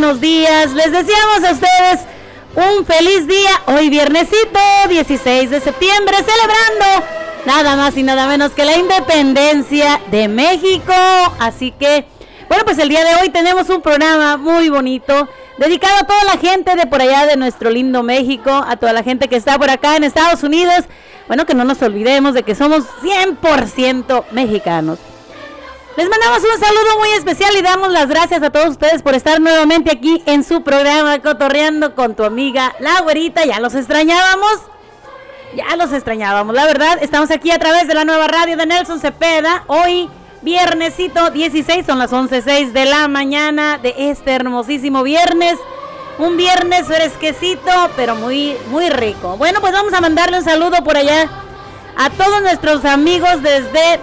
buenos días. Les deseamos a ustedes un feliz día. Hoy viernesito 16 de septiembre, celebrando nada más y nada menos que la independencia de México. Así que, bueno, pues el día de hoy tenemos un programa muy bonito dedicado a toda la gente de por allá de nuestro lindo México, a toda la gente que está por acá en Estados Unidos. Bueno, que no nos olvidemos de que somos 100% mexicanos. Les mandamos un saludo muy especial y damos las gracias a todos ustedes por estar nuevamente aquí en su programa Cotorreando con tu amiga La Güerita. Ya los extrañábamos. Ya los extrañábamos, la verdad. Estamos aquí a través de la nueva radio de Nelson Cepeda. Hoy, viernesito 16, son las 11.06 de la mañana de este hermosísimo viernes. Un viernes fresquecito, pero muy, muy rico. Bueno, pues vamos a mandarle un saludo por allá a todos nuestros amigos desde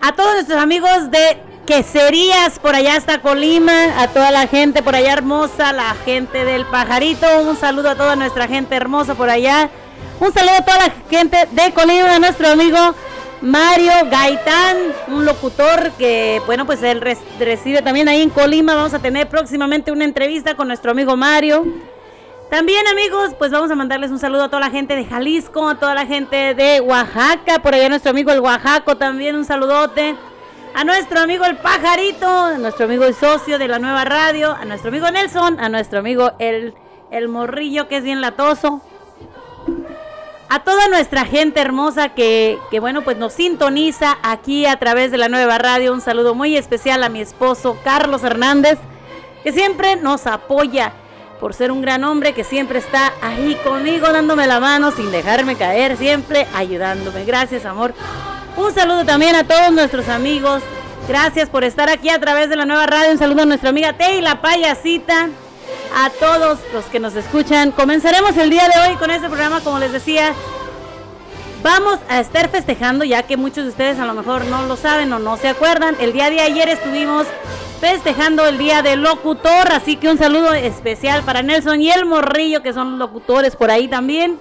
a todos nuestros amigos de Queserías por allá hasta Colima, a toda la gente por allá hermosa, la gente del pajarito, un saludo a toda nuestra gente hermosa por allá, un saludo a toda la gente de Colima, a nuestro amigo Mario Gaitán, un locutor que, bueno, pues él reside también ahí en Colima, vamos a tener próximamente una entrevista con nuestro amigo Mario. También amigos, pues vamos a mandarles un saludo a toda la gente de Jalisco, a toda la gente de Oaxaca, por allá nuestro amigo el Oaxaco también un saludote. A nuestro amigo el Pajarito, a nuestro amigo el socio de la nueva radio, a nuestro amigo Nelson, a nuestro amigo el, el Morrillo que es bien latoso. A toda nuestra gente hermosa que, que, bueno, pues nos sintoniza aquí a través de la nueva radio. Un saludo muy especial a mi esposo Carlos Hernández, que siempre nos apoya por ser un gran hombre que siempre está ahí conmigo dándome la mano sin dejarme caer, siempre ayudándome. Gracias, amor. Un saludo también a todos nuestros amigos. Gracias por estar aquí a través de la nueva radio. Un saludo a nuestra amiga Tei, la payasita. A todos los que nos escuchan. Comenzaremos el día de hoy con este programa, como les decía. Vamos a estar festejando, ya que muchos de ustedes a lo mejor no lo saben o no se acuerdan. El día de ayer estuvimos festejando el día del locutor, así que un saludo especial para Nelson y el Morrillo, que son locutores por ahí también.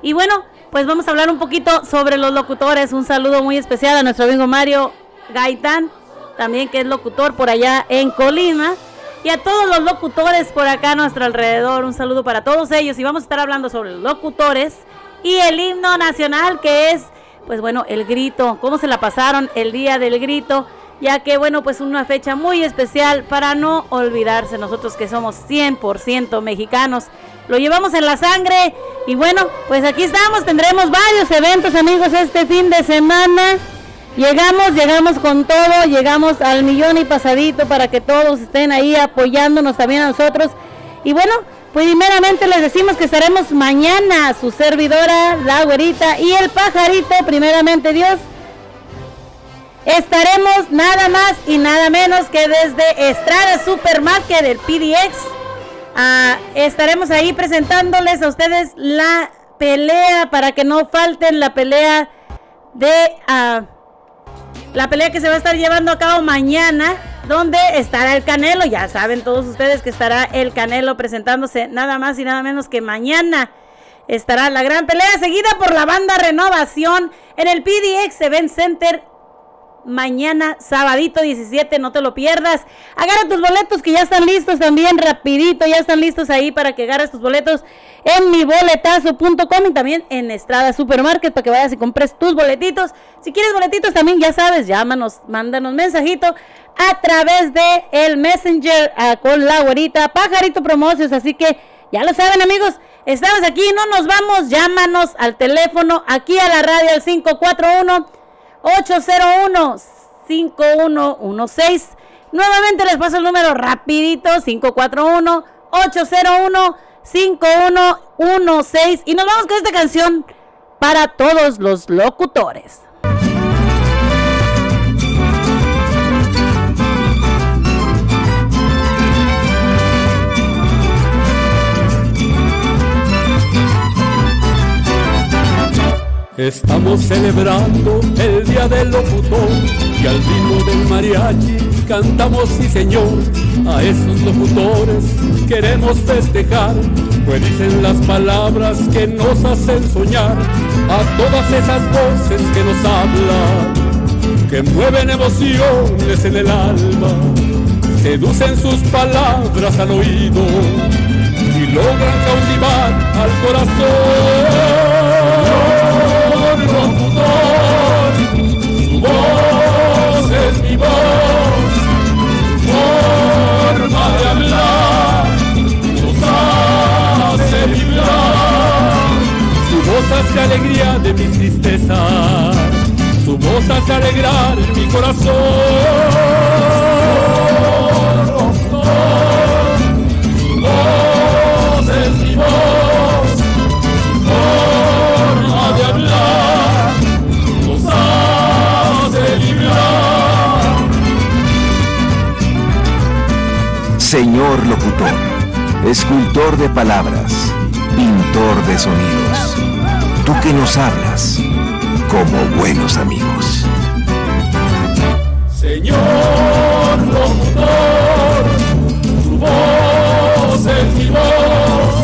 Y bueno, pues vamos a hablar un poquito sobre los locutores. Un saludo muy especial a nuestro amigo Mario Gaitán, también que es locutor por allá en Colima. Y a todos los locutores por acá a nuestro alrededor, un saludo para todos ellos. Y vamos a estar hablando sobre los locutores y el himno nacional, que es, pues bueno, el grito. ¿Cómo se la pasaron el día del grito? Ya que bueno, pues una fecha muy especial para no olvidarse nosotros que somos 100% mexicanos. Lo llevamos en la sangre y bueno, pues aquí estamos, tendremos varios eventos amigos este fin de semana. Llegamos, llegamos con todo, llegamos al millón y pasadito para que todos estén ahí apoyándonos también a nosotros. Y bueno, pues primeramente les decimos que estaremos mañana, su servidora, la güerita y el pajarito, primeramente Dios Estaremos nada más y nada menos que desde Estrada Supermarket del PDX. Ah, estaremos ahí presentándoles a ustedes la pelea para que no falten la pelea de ah, la pelea que se va a estar llevando a cabo mañana donde estará el Canelo ya saben todos ustedes que estará el Canelo presentándose nada más y nada menos que mañana estará la gran pelea seguida por la banda Renovación en el PDX Event Center mañana, sabadito 17, no te lo pierdas. Agarra tus boletos que ya están listos también, rapidito, ya están listos ahí para que agarres tus boletos en miboletazo.com y también en Estrada Supermarket para que vayas y compres tus boletitos. Si quieres boletitos también, ya sabes, llámanos, mándanos mensajito a través de el Messenger con la güerita Pajarito Promociones, así que ya lo saben amigos. Estamos aquí, no nos vamos, llámanos al teléfono aquí a la radio al 541 801-5116. Nuevamente les paso el número rapidito, 541-801-5116. Y nos vamos con esta canción para todos los locutores. Estamos celebrando el Día del Locutor y al ritmo del mariachi cantamos sí señor. A esos locutores queremos festejar, pues dicen las palabras que nos hacen soñar. A todas esas voces que nos hablan, que mueven emociones en el alma seducen sus palabras al oído y logran cautivar al corazón. Su voz es mi voz, forma de hablar, nos hace vibrar. Su voz hace alegría de mis tristezas, su voz hace alegrar mi corazón. Señor locutor, escultor de palabras, pintor de sonidos, tú que nos hablas como buenos amigos. Señor locutor, su voz es mi voz,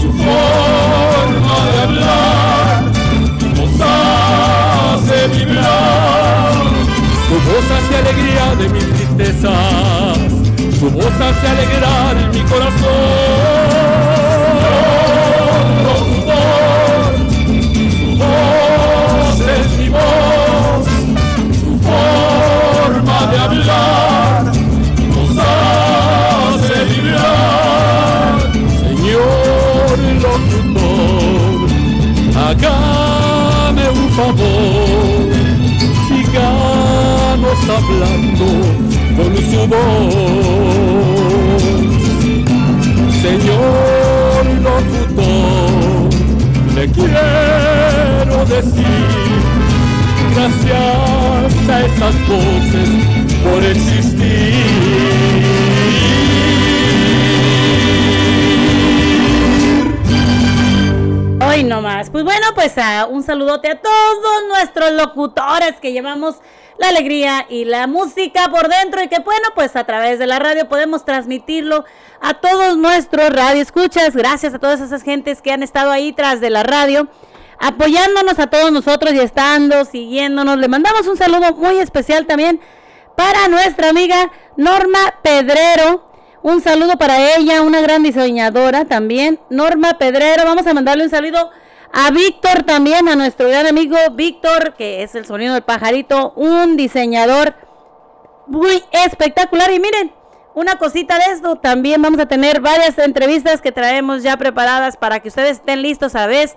su forma de hablar nos hace vibrar, su voz hace alegría de mis tristezas su voz hace alegrar mi corazón. su voz es mi voz, su forma de hablar nos hace vibrar. Señor locutor, hágame un favor, sigamos hablando con su voz. Señor locutor, le quiero decir gracias a esas voces por existir. Pues bueno, pues uh, un saludote a todos nuestros locutores que llevamos la alegría y la música por dentro y que bueno, pues a través de la radio podemos transmitirlo a todos nuestros radioescuchas. Gracias a todas esas gentes que han estado ahí tras de la radio, apoyándonos a todos nosotros y estando, siguiéndonos. Le mandamos un saludo muy especial también para nuestra amiga Norma Pedrero. Un saludo para ella, una gran diseñadora también. Norma Pedrero, vamos a mandarle un saludo a Víctor también, a nuestro gran amigo Víctor, que es el sonido del pajarito, un diseñador muy espectacular. Y miren, una cosita de esto, también vamos a tener varias entrevistas que traemos ya preparadas para que ustedes estén listos a vez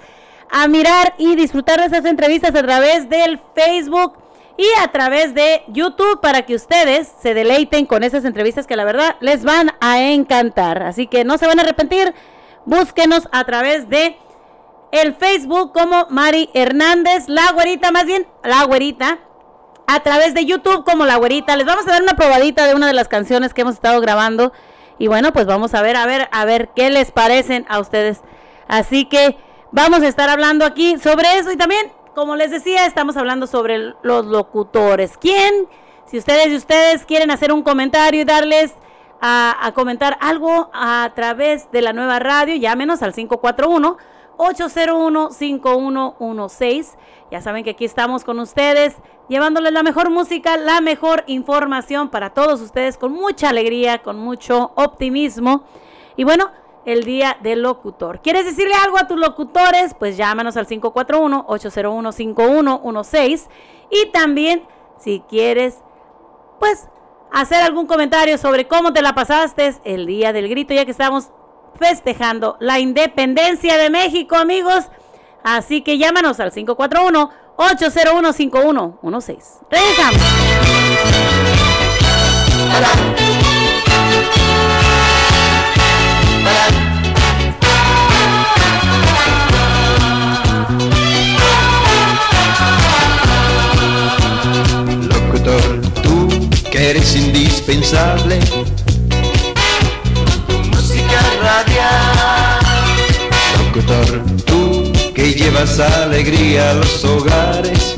a mirar y disfrutar de esas entrevistas a través del Facebook y a través de YouTube para que ustedes se deleiten con esas entrevistas que la verdad les van a encantar. Así que no se van a arrepentir, búsquenos a través de el Facebook como Mari Hernández, la güerita, más bien, la güerita, a través de YouTube como la güerita. Les vamos a dar una probadita de una de las canciones que hemos estado grabando. Y bueno, pues vamos a ver, a ver, a ver qué les parecen a ustedes. Así que vamos a estar hablando aquí sobre eso. Y también, como les decía, estamos hablando sobre los locutores. ¿Quién? Si ustedes y ustedes quieren hacer un comentario y darles a, a comentar algo a través de la nueva radio, llámenos al 541. 801-5116. Ya saben que aquí estamos con ustedes, llevándoles la mejor música, la mejor información para todos ustedes, con mucha alegría, con mucho optimismo. Y bueno, el día del locutor. ¿Quieres decirle algo a tus locutores? Pues llámanos al 541-801-5116. Y también, si quieres, pues hacer algún comentario sobre cómo te la pasaste el día del grito, ya que estamos festejando la independencia de México, amigos. Así que llámanos al 541-801-5116. Regresamos. Locutor, tú que eres indispensable locutor, tú que llevas alegría a los hogares.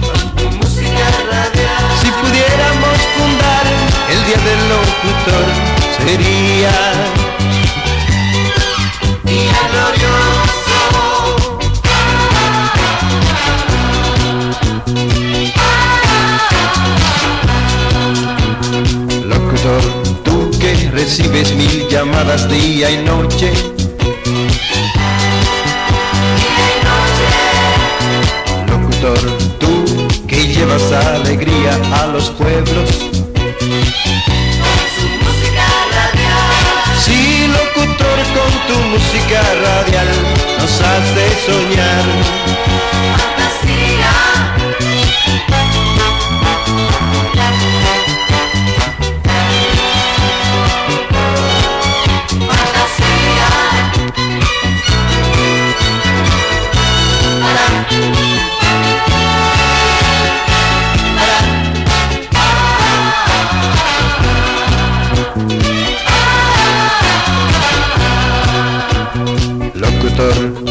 Con tu música radial. Si pudiéramos fundar el día del locutor, sería día glorioso. Locutor, tú que recibes mil llamadas día y noche. Tú que llevas alegría a los pueblos. Sí, locutor, con tu música radial nos hace soñar.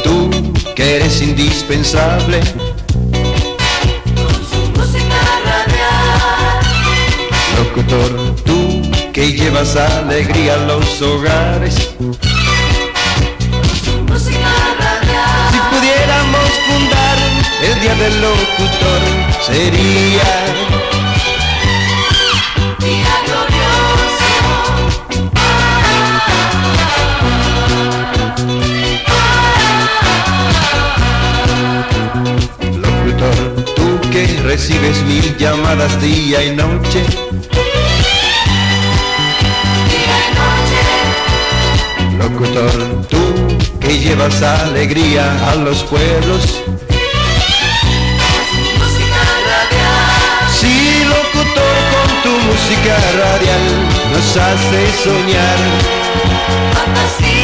Tú que eres indispensable. Con su música radial. Locutor, tú que llevas alegría a los hogares. Con su música radial. Si pudiéramos fundar el día del locutor, sería recibes mil llamadas día y noche. Día y noche. Locutor, tú que llevas alegría a los pueblos. Música radial. Sí, locutor, con tu música radial nos hace soñar. Fantasía.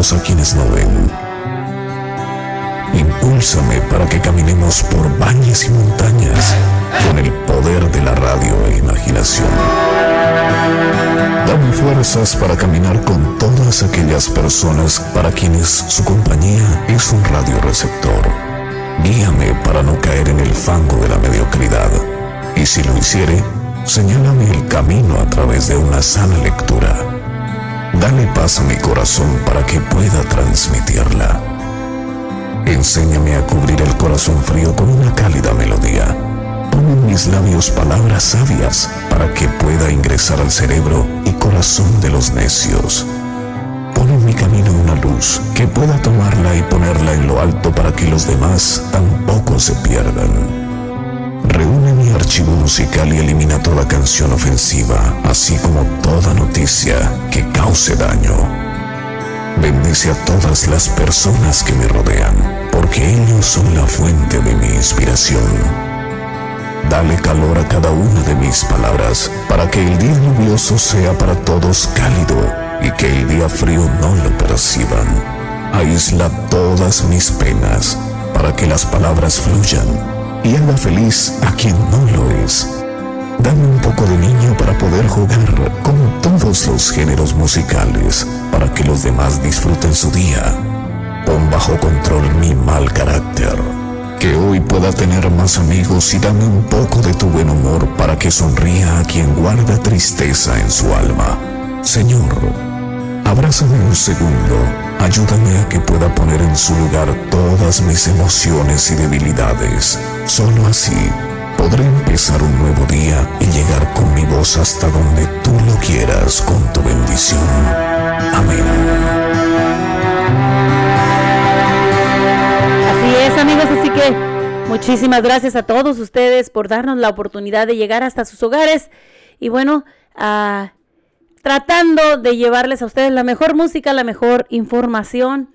A quienes no ven. Impúlsame para que caminemos por valles y montañas con el poder de la radio e imaginación. Dame fuerzas para caminar con todas aquellas personas para quienes su compañía es un radioreceptor. Guíame para no caer en el fango de la mediocridad. Y si lo hiciere, señálame el camino a través de una sana lectura. Dale paz a mi corazón para que pueda transmitirla. Enséñame a cubrir el corazón frío con una cálida melodía Pon en mis labios palabras sabias para que pueda ingresar al cerebro y corazón de los necios. Pon en mi camino una luz que pueda tomarla y ponerla en lo alto para que los demás tampoco se pierdan. Archivo musical y elimina toda canción ofensiva, así como toda noticia que cause daño. Bendice a todas las personas que me rodean, porque ellos son la fuente de mi inspiración. Dale calor a cada una de mis palabras, para que el día lluvioso sea para todos cálido y que el día frío no lo perciban. Aísla todas mis penas, para que las palabras fluyan y haga feliz a quien no lo es. Dame un poco de niño para poder jugar con todos los géneros musicales, para que los demás disfruten su día. Pon bajo control mi mal carácter que hoy pueda tener más amigos y dame un poco de tu buen humor para que sonría a quien guarda tristeza en su alma. Señor, abrázame un segundo, ayúdame a que pueda poner en su lugar todas mis emociones y debilidades. Solo así podré empezar un nuevo día y llegar con mi voz hasta donde tú lo quieras con tu bendición. Amén. amigos, así que muchísimas gracias a todos ustedes por darnos la oportunidad de llegar hasta sus hogares y bueno, ah, tratando de llevarles a ustedes la mejor música, la mejor información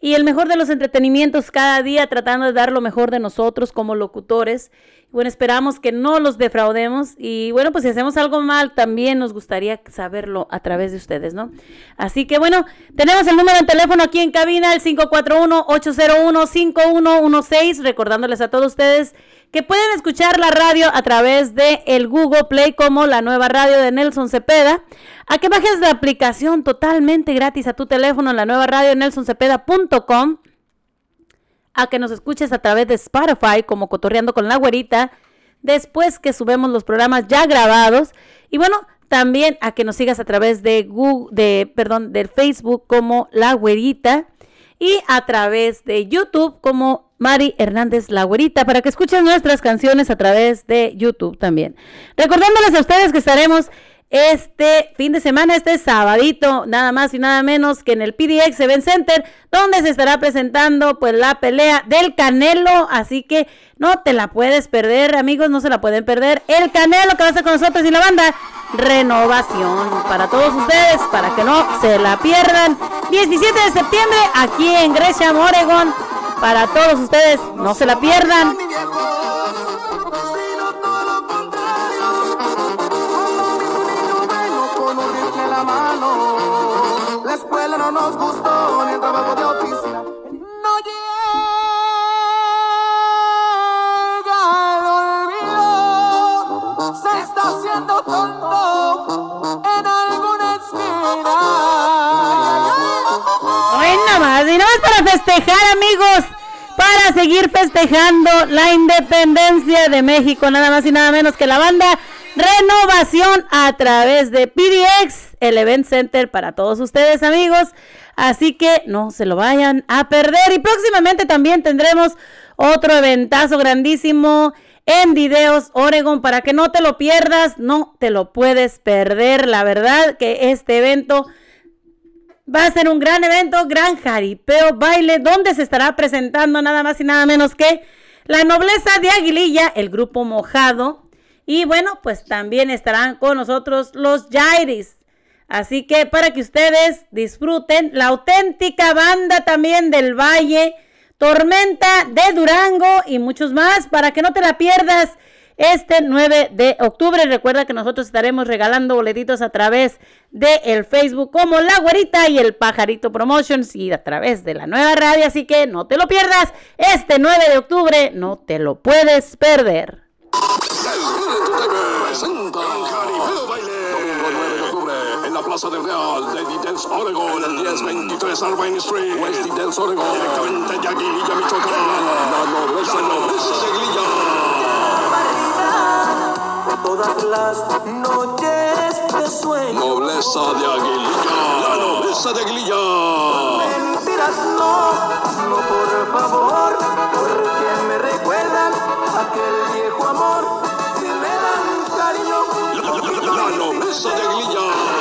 y el mejor de los entretenimientos cada día tratando de dar lo mejor de nosotros como locutores. Bueno, esperamos que no los defraudemos y bueno, pues si hacemos algo mal también nos gustaría saberlo a través de ustedes, ¿no? Así que bueno, tenemos el número de teléfono aquí en cabina, el 541-801-5116, recordándoles a todos ustedes que pueden escuchar la radio a través de el Google Play como la nueva radio de Nelson Cepeda, a que bajes la aplicación totalmente gratis a tu teléfono la nueva radio nelsoncepeda.com a que nos escuches a través de Spotify como Cotorreando con la Güerita, después que subemos los programas ya grabados. Y bueno, también a que nos sigas a través de Google, de, perdón, del Facebook como La Güerita y a través de YouTube como Mari Hernández La Güerita para que escuchen nuestras canciones a través de YouTube también. Recordándoles a ustedes que estaremos este fin de semana, este sabadito, nada más y nada menos que en el PDX Event Center, donde se estará presentando pues la pelea del Canelo, así que no te la puedes perder, amigos, no se la pueden perder. El Canelo que va a estar con nosotros y la banda Renovación para todos ustedes, para que no se la pierdan. 17 de septiembre aquí en Gresham, Oregon, para todos ustedes, no se la pierdan. La escuela no nos gustó, ni el trabajo de oficina. No llega el olvido. Se está haciendo tonto en alguna esquina. Nada más, y nada más para festejar, amigos, para seguir festejando la independencia de México, nada más y nada menos que la banda Renovación a través de PDX, el Event Center para todos ustedes, amigos. Así que no se lo vayan a perder. Y próximamente también tendremos otro eventazo grandísimo en Videos Oregon para que no te lo pierdas, no te lo puedes perder. La verdad que este evento Va a ser un gran evento, gran jaripeo, baile, donde se estará presentando nada más y nada menos que la nobleza de Aguililla, el grupo mojado. Y bueno, pues también estarán con nosotros los Jairis. Así que para que ustedes disfruten la auténtica banda también del Valle, Tormenta de Durango y muchos más, para que no te la pierdas este 9 de octubre. Recuerda que nosotros estaremos regalando boletitos a través de Facebook como La Güerita y el Pajarito Promotions y a través de la nueva radio. Así que no te lo pierdas. Este 9 de octubre no te lo puedes perder. presenta Jaripeo Baile. Domingo 9 de octubre en la Plaza del Real de Details, Oregon. En el 1023 Irvine Street, West Details, Oregon. Directamente de Aguililla, Michoacán. La nobleza, la nobleza de Aguililla. Todas las noches de sueño. Nobleza de Aguililla. La nobleza de Aguililla. Mentiras no, no por favor, porque me recuerdan aquel viejo amor. Si me dan cariño, La, la, la, la nobleza de Aguililla.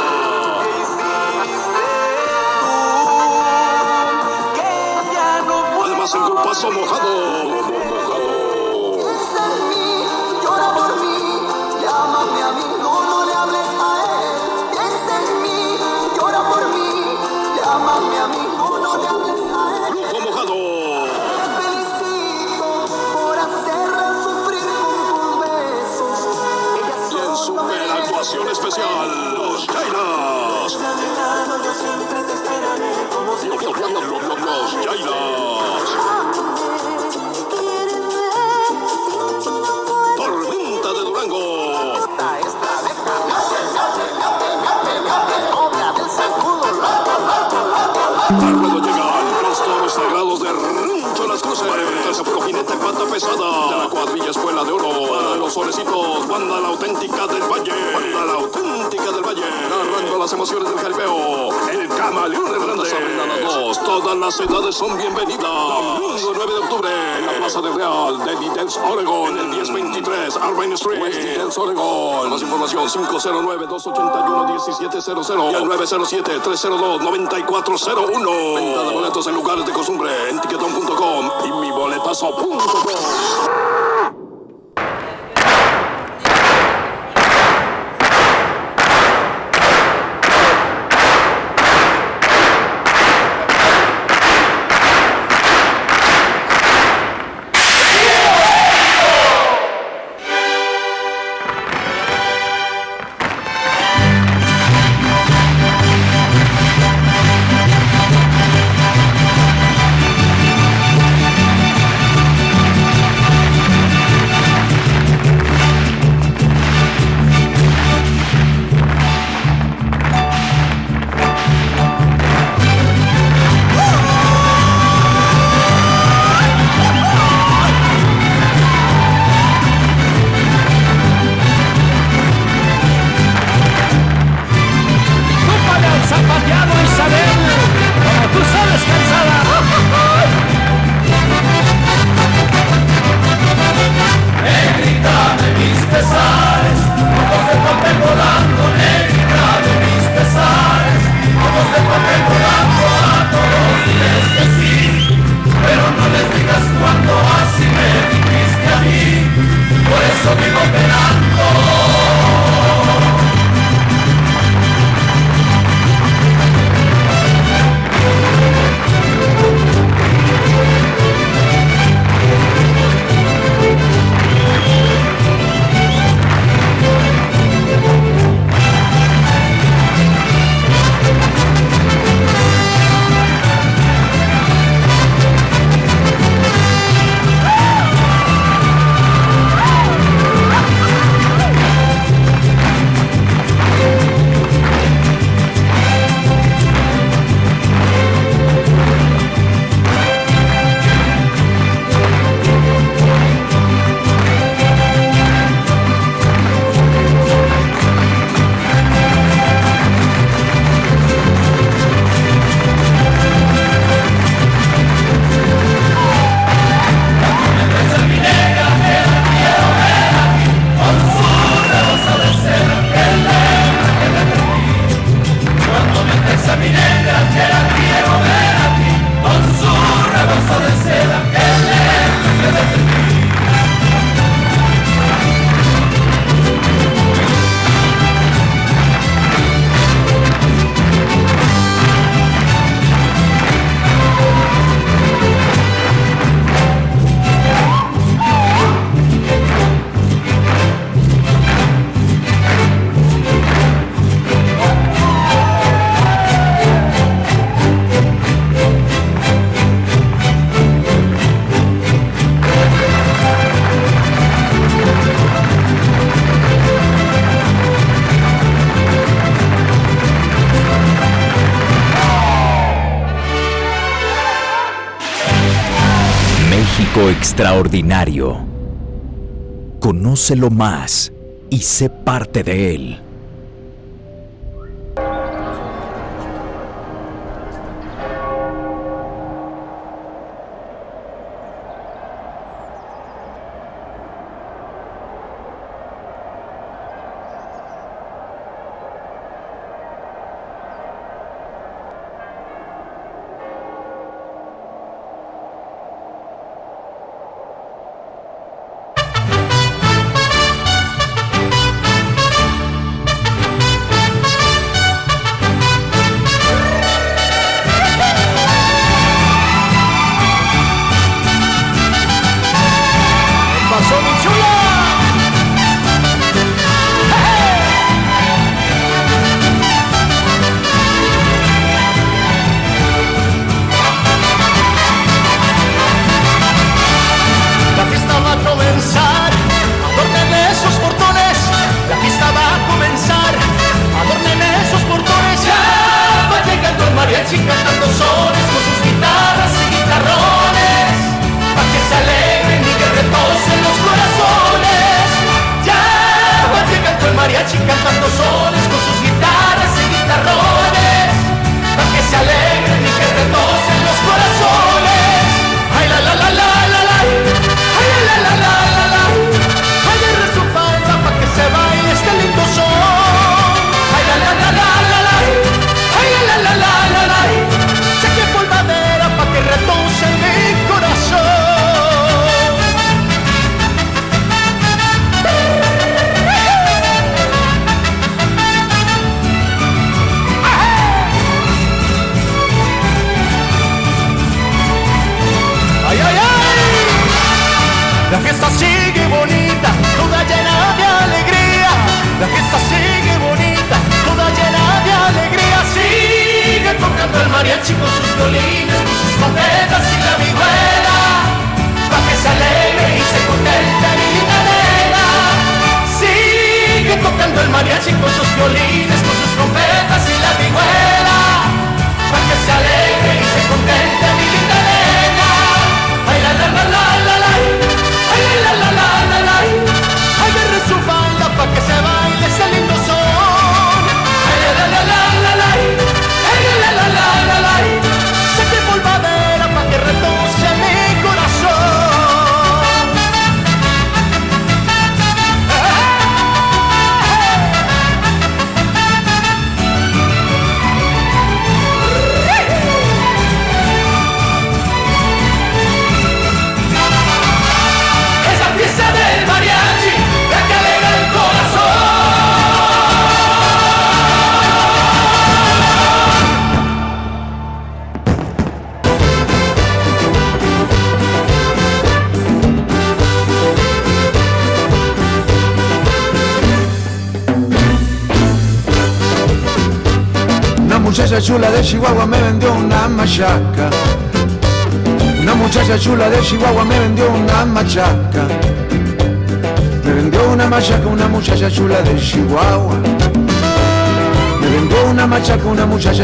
Paso mojado. Piensa en mí, llora por mí, llámame a mí, no, no le hables a él. Piensa en mí, llora por mí, llámame a mí, no, no le hables a él. Grupo mojado. Te felicito por hacerla sufrir con tus besos. Ella Y en solo super merece actuación especial, los. Loco, Para enfrentarse a puro jinete pata pesada. De la cuadrilla Escuela de Oro. Para los solecitos, banda la auténtica del Valle. Banda la auténtica del Valle. Narrando las emociones del jaripeo. El camaleón Hernández. a las dos. Todas las edades son bienvenidas. Domingo 9 de octubre. En la Plaza del Real de Details, Oregon. En el 1023 Arvine Street. West Details, Oregon. Más información 509-281-1700 y al 907-302-9401. Venta de boletos en lugares de costumbre en tiquetón.com y mi nosso público. Extraordinario. Conócelo más y sé parte de él.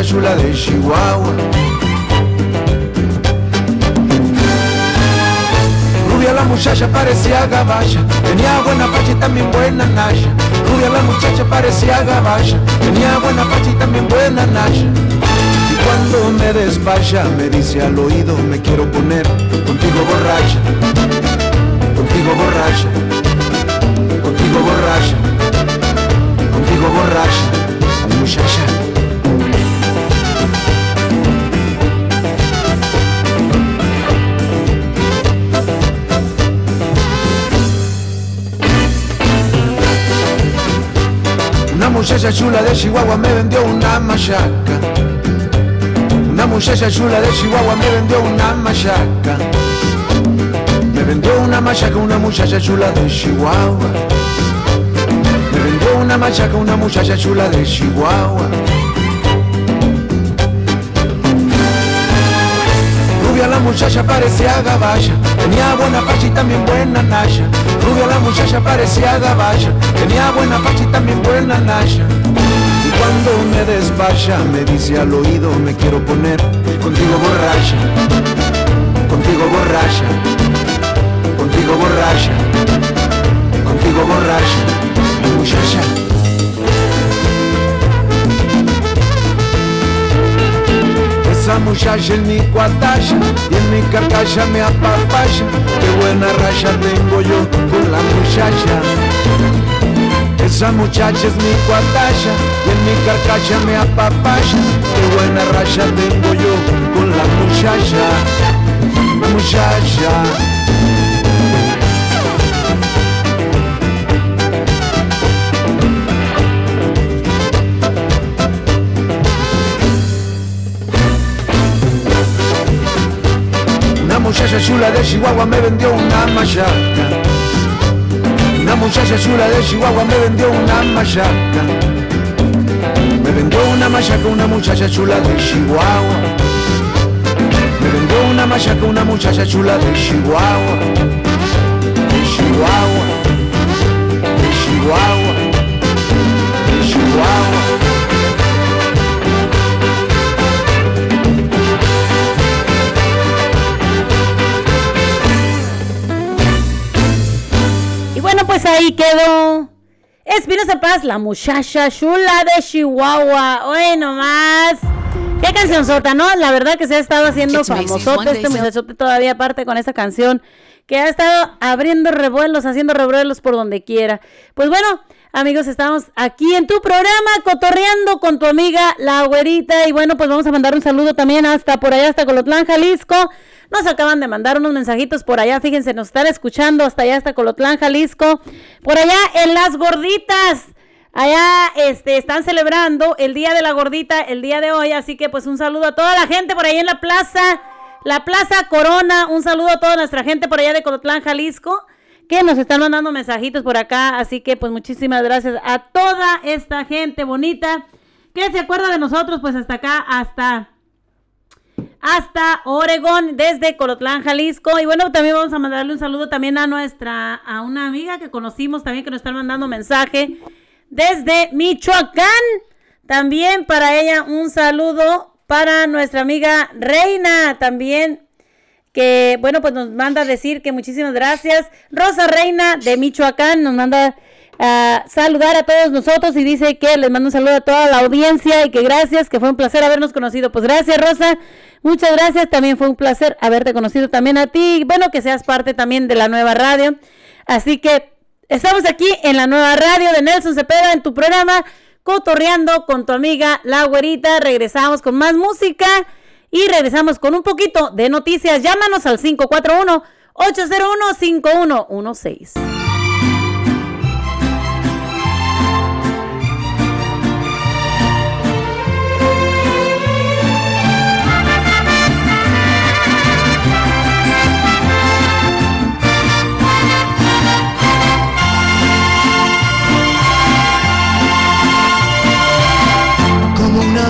Chula de Chihuahua. Rubia la muchacha parecía gabacha, tenía buena facha y también buena nasha. Rubia la muchacha parecía gabacha, tenía buena facha y también buena nasha. Y cuando me despacha me dice al oído me quiero poner contigo borracha, contigo borracha, contigo borracha, contigo borracha, muchacha. Muchacha chula de Chihuahua me vendió una machaca. Una muchacha chula de Chihuahua me vendió una machaca. Me vendió una machaca una muchacha chula de Chihuahua. Me vendió una machaca una muchacha chula de Chihuahua. Muchacha parecía gabacha, tenía buena facha y también buena nasha. Rubia la muchacha parecía gabacha, tenía buena facha y también buena nasha. Y cuando me despacha me dice al oído me quiero poner contigo borracha, contigo borracha, contigo borracha, muchacha es mi cuatacha y en mi carcacha me apapacha. Qué buena racha tengo yo con la muchacha. Esa muchacha es mi cuatacha y en mi carcacha me apapacha. Qué buena racha tengo yo con la muchacha. La muchacha. Muchacha chula de Chihuahua me vendió una machaca. Una muchacha chula de Chihuahua me vendió una machaca. Me vendió una machaca una muchacha chula de Chihuahua. Me vendió una machaca una muchacha chula de Chihuahua. De Chihuahua. De Chihuahua. Pues ahí quedó. Espinosa Paz, la muchacha chula de Chihuahua. Hoy nomás. Qué canción sota, ¿no? La verdad que se ha estado haciendo famosote este muchachote todavía aparte con esa canción que ha estado abriendo revuelos, haciendo revuelos por donde quiera. Pues bueno, amigos, estamos aquí en tu programa cotorreando con tu amiga la güerita y bueno, pues vamos a mandar un saludo también hasta por allá, hasta Colotlán, Jalisco. Nos acaban de mandar unos mensajitos por allá, fíjense, nos están escuchando hasta allá, hasta Colotlán, Jalisco. Por allá en Las Gorditas. Allá este, están celebrando el Día de la Gordita el día de hoy, así que pues un saludo a toda la gente por ahí en la plaza, la Plaza Corona, un saludo a toda nuestra gente por allá de Colotlán, Jalisco, que nos están mandando mensajitos por acá, así que pues muchísimas gracias a toda esta gente bonita que se acuerda de nosotros, pues hasta acá, hasta hasta Oregón, desde Colotlán, Jalisco. Y bueno, también vamos a mandarle un saludo también a nuestra, a una amiga que conocimos también que nos están mandando mensaje desde Michoacán. También para ella un saludo para nuestra amiga Reina también que bueno pues nos manda a decir que muchísimas gracias. Rosa Reina de Michoacán nos manda a saludar a todos nosotros y dice que les mando un saludo a toda la audiencia y que gracias que fue un placer habernos conocido. Pues gracias Rosa. Muchas gracias. También fue un placer haberte conocido también a ti. Bueno que seas parte también de la nueva radio. Así que estamos aquí en la nueva radio de Nelson Cepeda en tu programa cotorreando con tu amiga la güerita. Regresamos con más música y regresamos con un poquito de noticias. Llámanos al 541-801-5116. Como una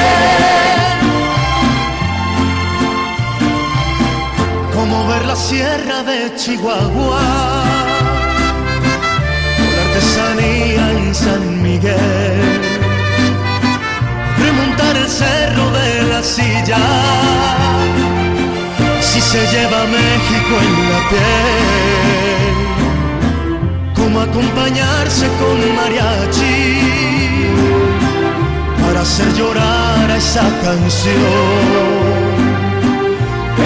La sierra de Chihuahua, la artesanía en San Miguel, remontar el cerro de la silla, si se lleva México en la piel, como acompañarse con mariachi. Para hacer llorar a esa canción.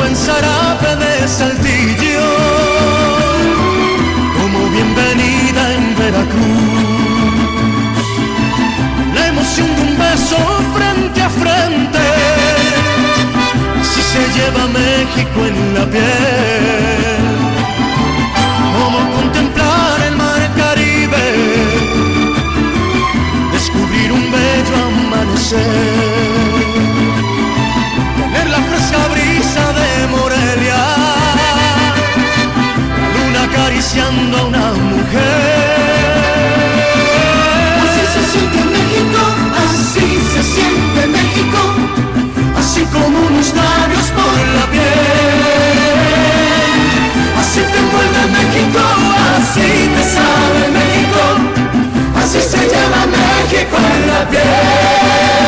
Buen zarape de saltillo, como bienvenida en Veracruz. La emoción de un beso frente a frente, así se lleva México en la piel. Como contemplar el mar Caribe, descubrir un bello amanecer tener la fresca brisa de a una mujer. Así se siente México, así se siente México, así como unos labios por la piel. Así te envuelve México, así te sabe México, así se llama México en la Voz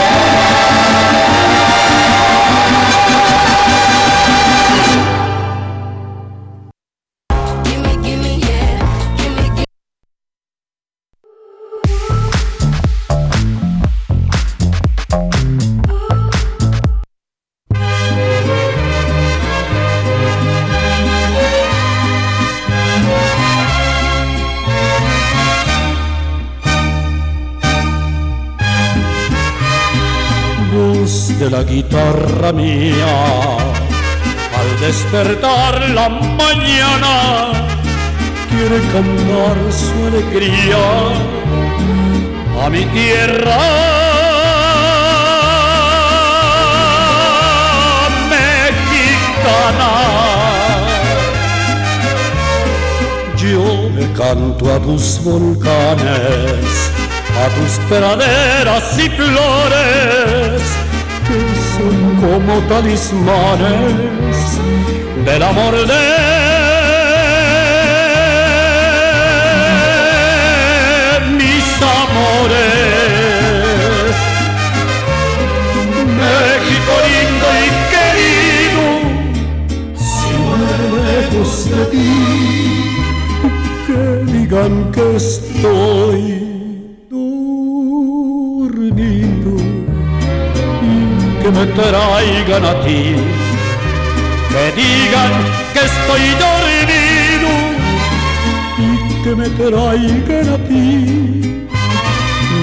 guitarra mía, al despertar la mañana, quiere cantar su alegría. A mi tierra mexicana. Yo le canto a tus volcanes, a tus praderas y flores, como talismanes del amor de mis amores. México lindo y querido, si muero lejos de ti, que digan que estoy me traigan a ti, que digan que estoy dormido y que me traigan a ti,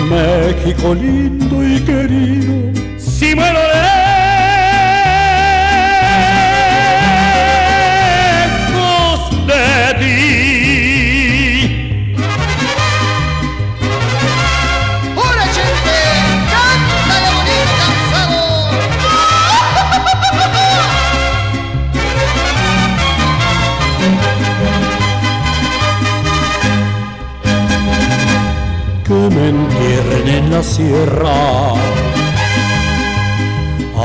México lindo y querido, si muero lejos sierra,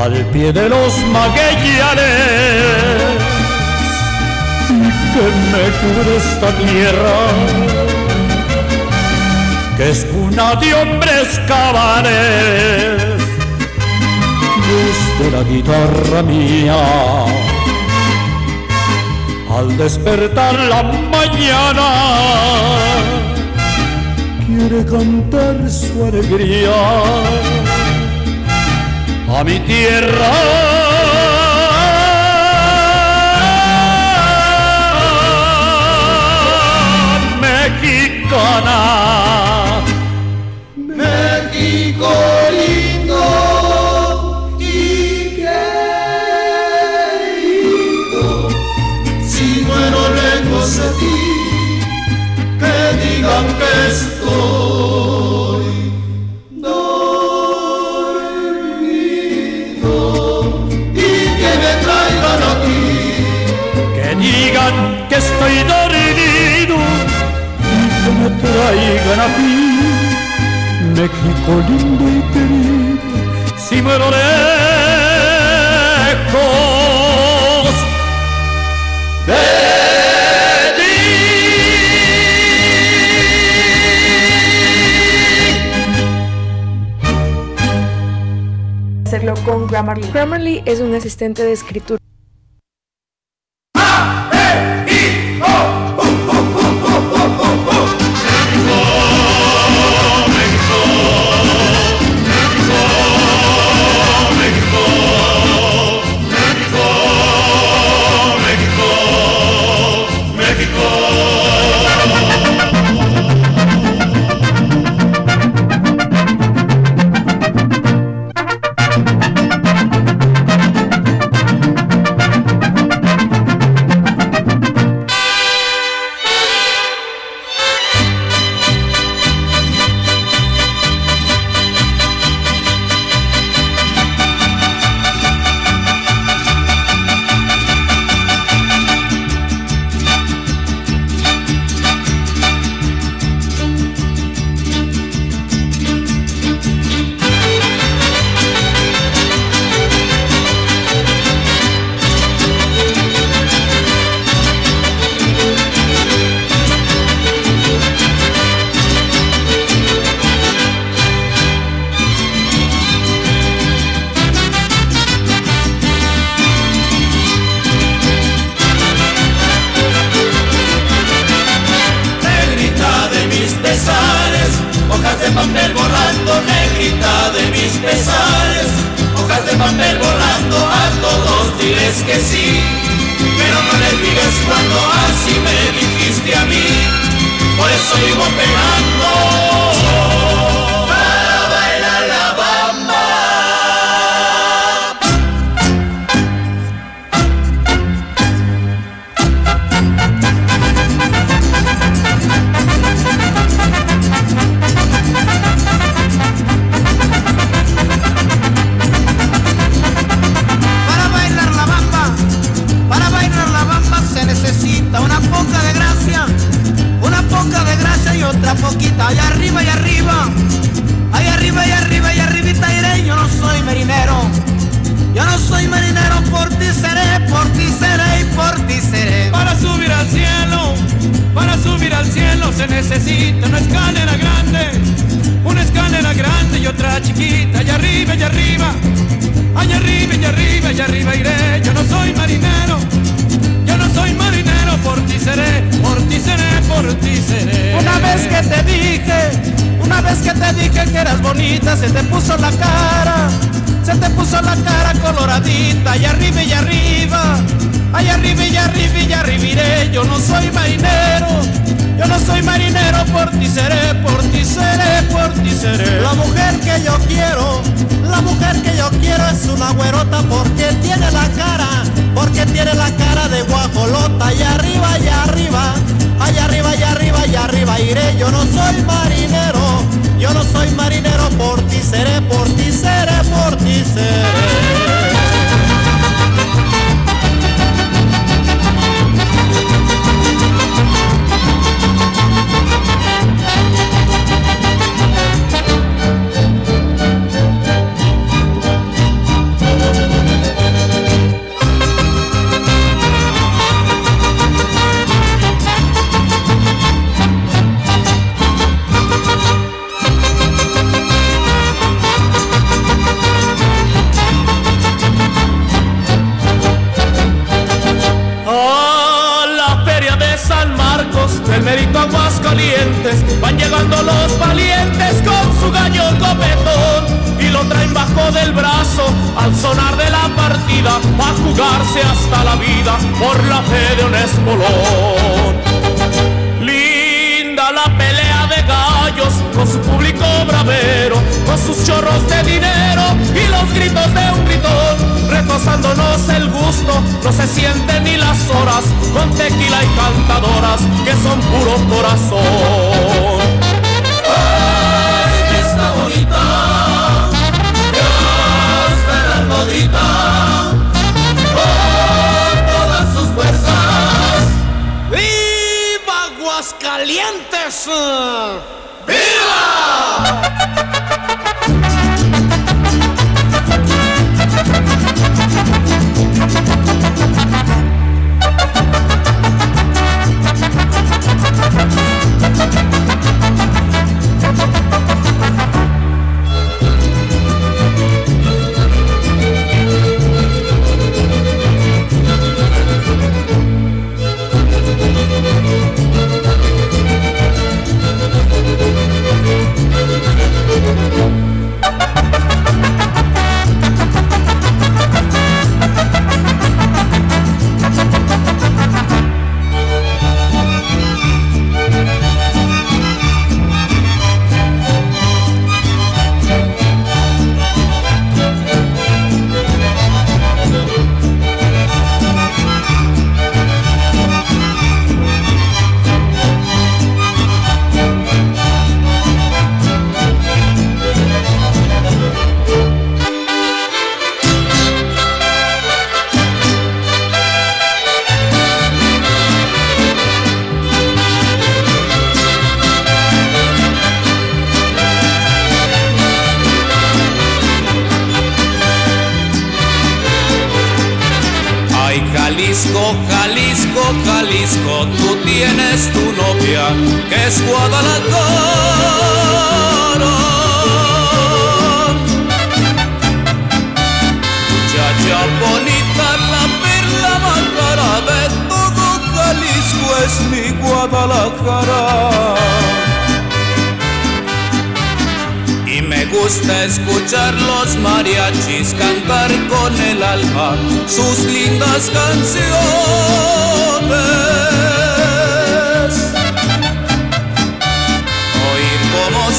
al pie de los maguellanes, que me cubre esta tierra, que es cuna de hombres cabanes, desde la guitarra mía. Al despertar la mañana quiere cantar su alegría a mi tierra. Mexicana, traigan aquí, México lindo y querido, si muero lejos de hacerlo con Grammarly. Grammarly es un asistente de escritura. Allá arriba, iré. Yo no soy marinero, yo no soy marinero, por ti seré, por ti seré, por ti seré. Una vez que te dije, una vez que te dije que eras bonita, se te puso la cara, se te puso la cara coloradita, allá arriba y arriba, allá arriba y arriba y arriba iré. Yo no soy marinero, yo no soy marinero, por ti seré, por ti seré, por ti seré. La mujer que yo quiero, la mujer que yo quiero es una güerota porque tiene la cara, porque tiene la cara de guajolota, allá arriba, allá arriba, allá arriba, allá arriba, allá arriba iré. Yo no soy marinero, yo no soy marinero, por ti seré, por ti seré, por ti seré. Linda la pelea de gallos con su público bravero, con sus chorros de dinero y los gritos de un gritón. Retosándonos el gusto, no se sienten ni las horas con tequila y cantadoras que son puro corazón. Bonita, ya está la viva! Viva!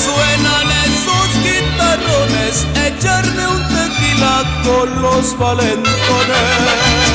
Suenan esos guitarrones, echarme un tequila con los valentones.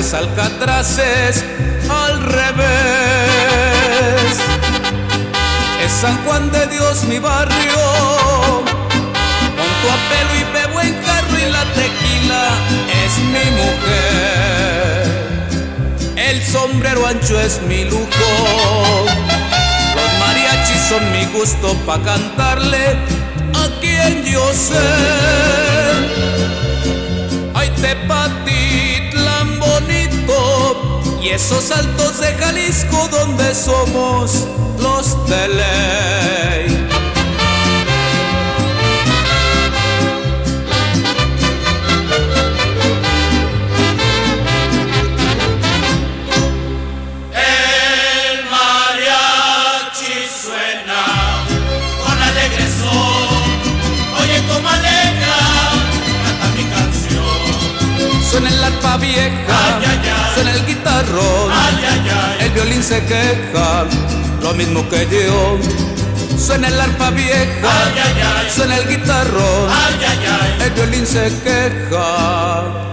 Alcatraces, alcatraces al revés. Es San Juan de Dios mi barrio, monto a pelo y bebo en carro y la tequila es mi mujer. El sombrero ancho es mi lujo, los mariachis son mi gusto pa' cantarle a quien yo sé. Esos altos de Jalisco donde somos los de Suena el arpa vieja, suena el guitarrón, el violín se queja, lo mismo que yo. Suena el arpa vieja, suena el guitarrón, el violín se queja.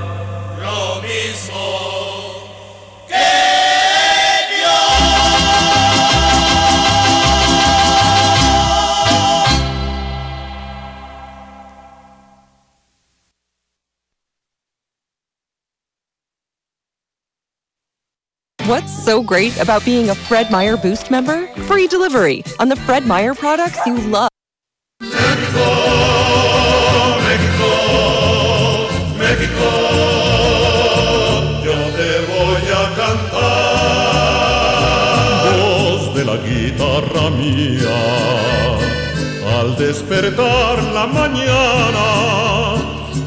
What's so great about being a Fred Meyer Boost member? Free delivery on the Fred Meyer products you love. México, Mexico, Mexico. yo te voy a cantar. Voz de la guitarra mía, al despertar la mañana,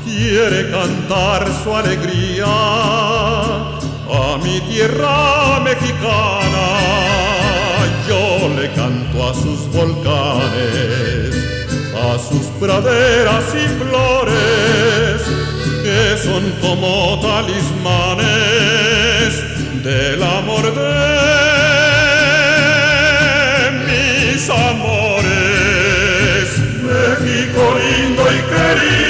quiere cantar su alegría a mi tierra mexicana. Yo le canto a sus volcanes, a sus praderas y flores, que son como talismanes del amor de mis amores. México lindo y querido,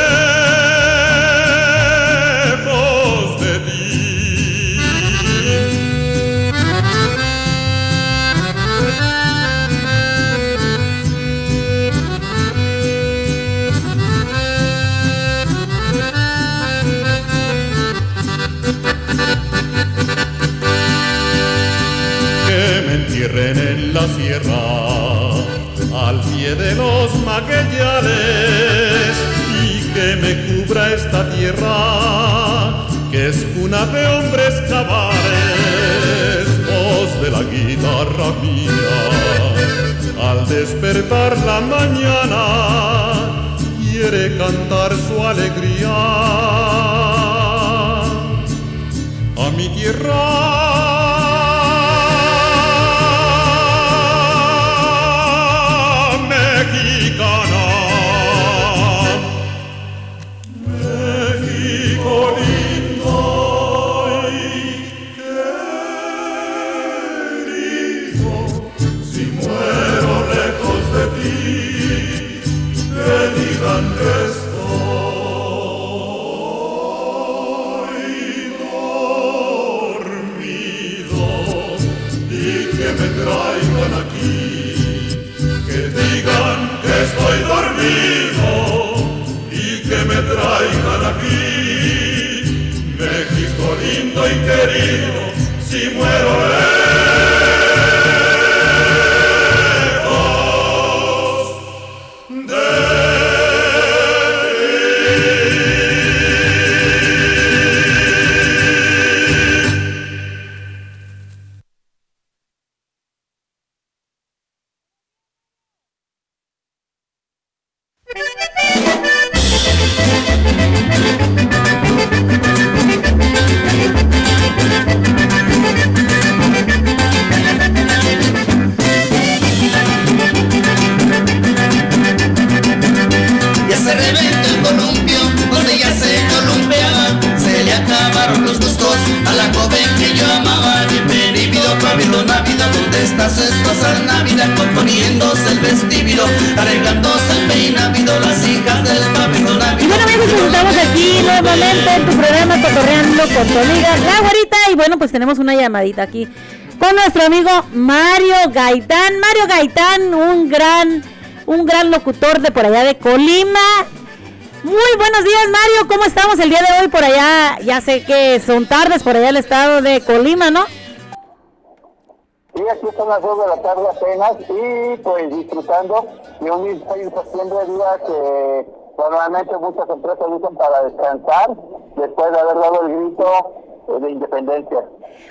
sierra, al pie de los magueyales, y que me cubra esta tierra, que es cuna de hombres cabales, voz de la guitarra mía, al despertar la mañana, quiere cantar su alegría. A mi tierra Componiéndose el vestíbulo, arreglándose el Las hijas del Navidad. Y bueno amigos, pues estamos aquí nuevamente en tu programa Cotorreando con tu amiga La Güerita Y bueno, pues tenemos una llamadita aquí con nuestro amigo Mario Gaitán. Mario Gaitán, un gran, un gran locutor de por allá de Colima. Muy buenos días Mario, ¿cómo estamos el día de hoy por allá? Ya sé que son tardes por allá el estado de Colima, ¿no? Sí, aquí son las 2 de la tarde apenas y pues disfrutando de un 16 de septiembre, día que normalmente muchas empresas usan para descansar después de haber dado el grito eh, de independencia.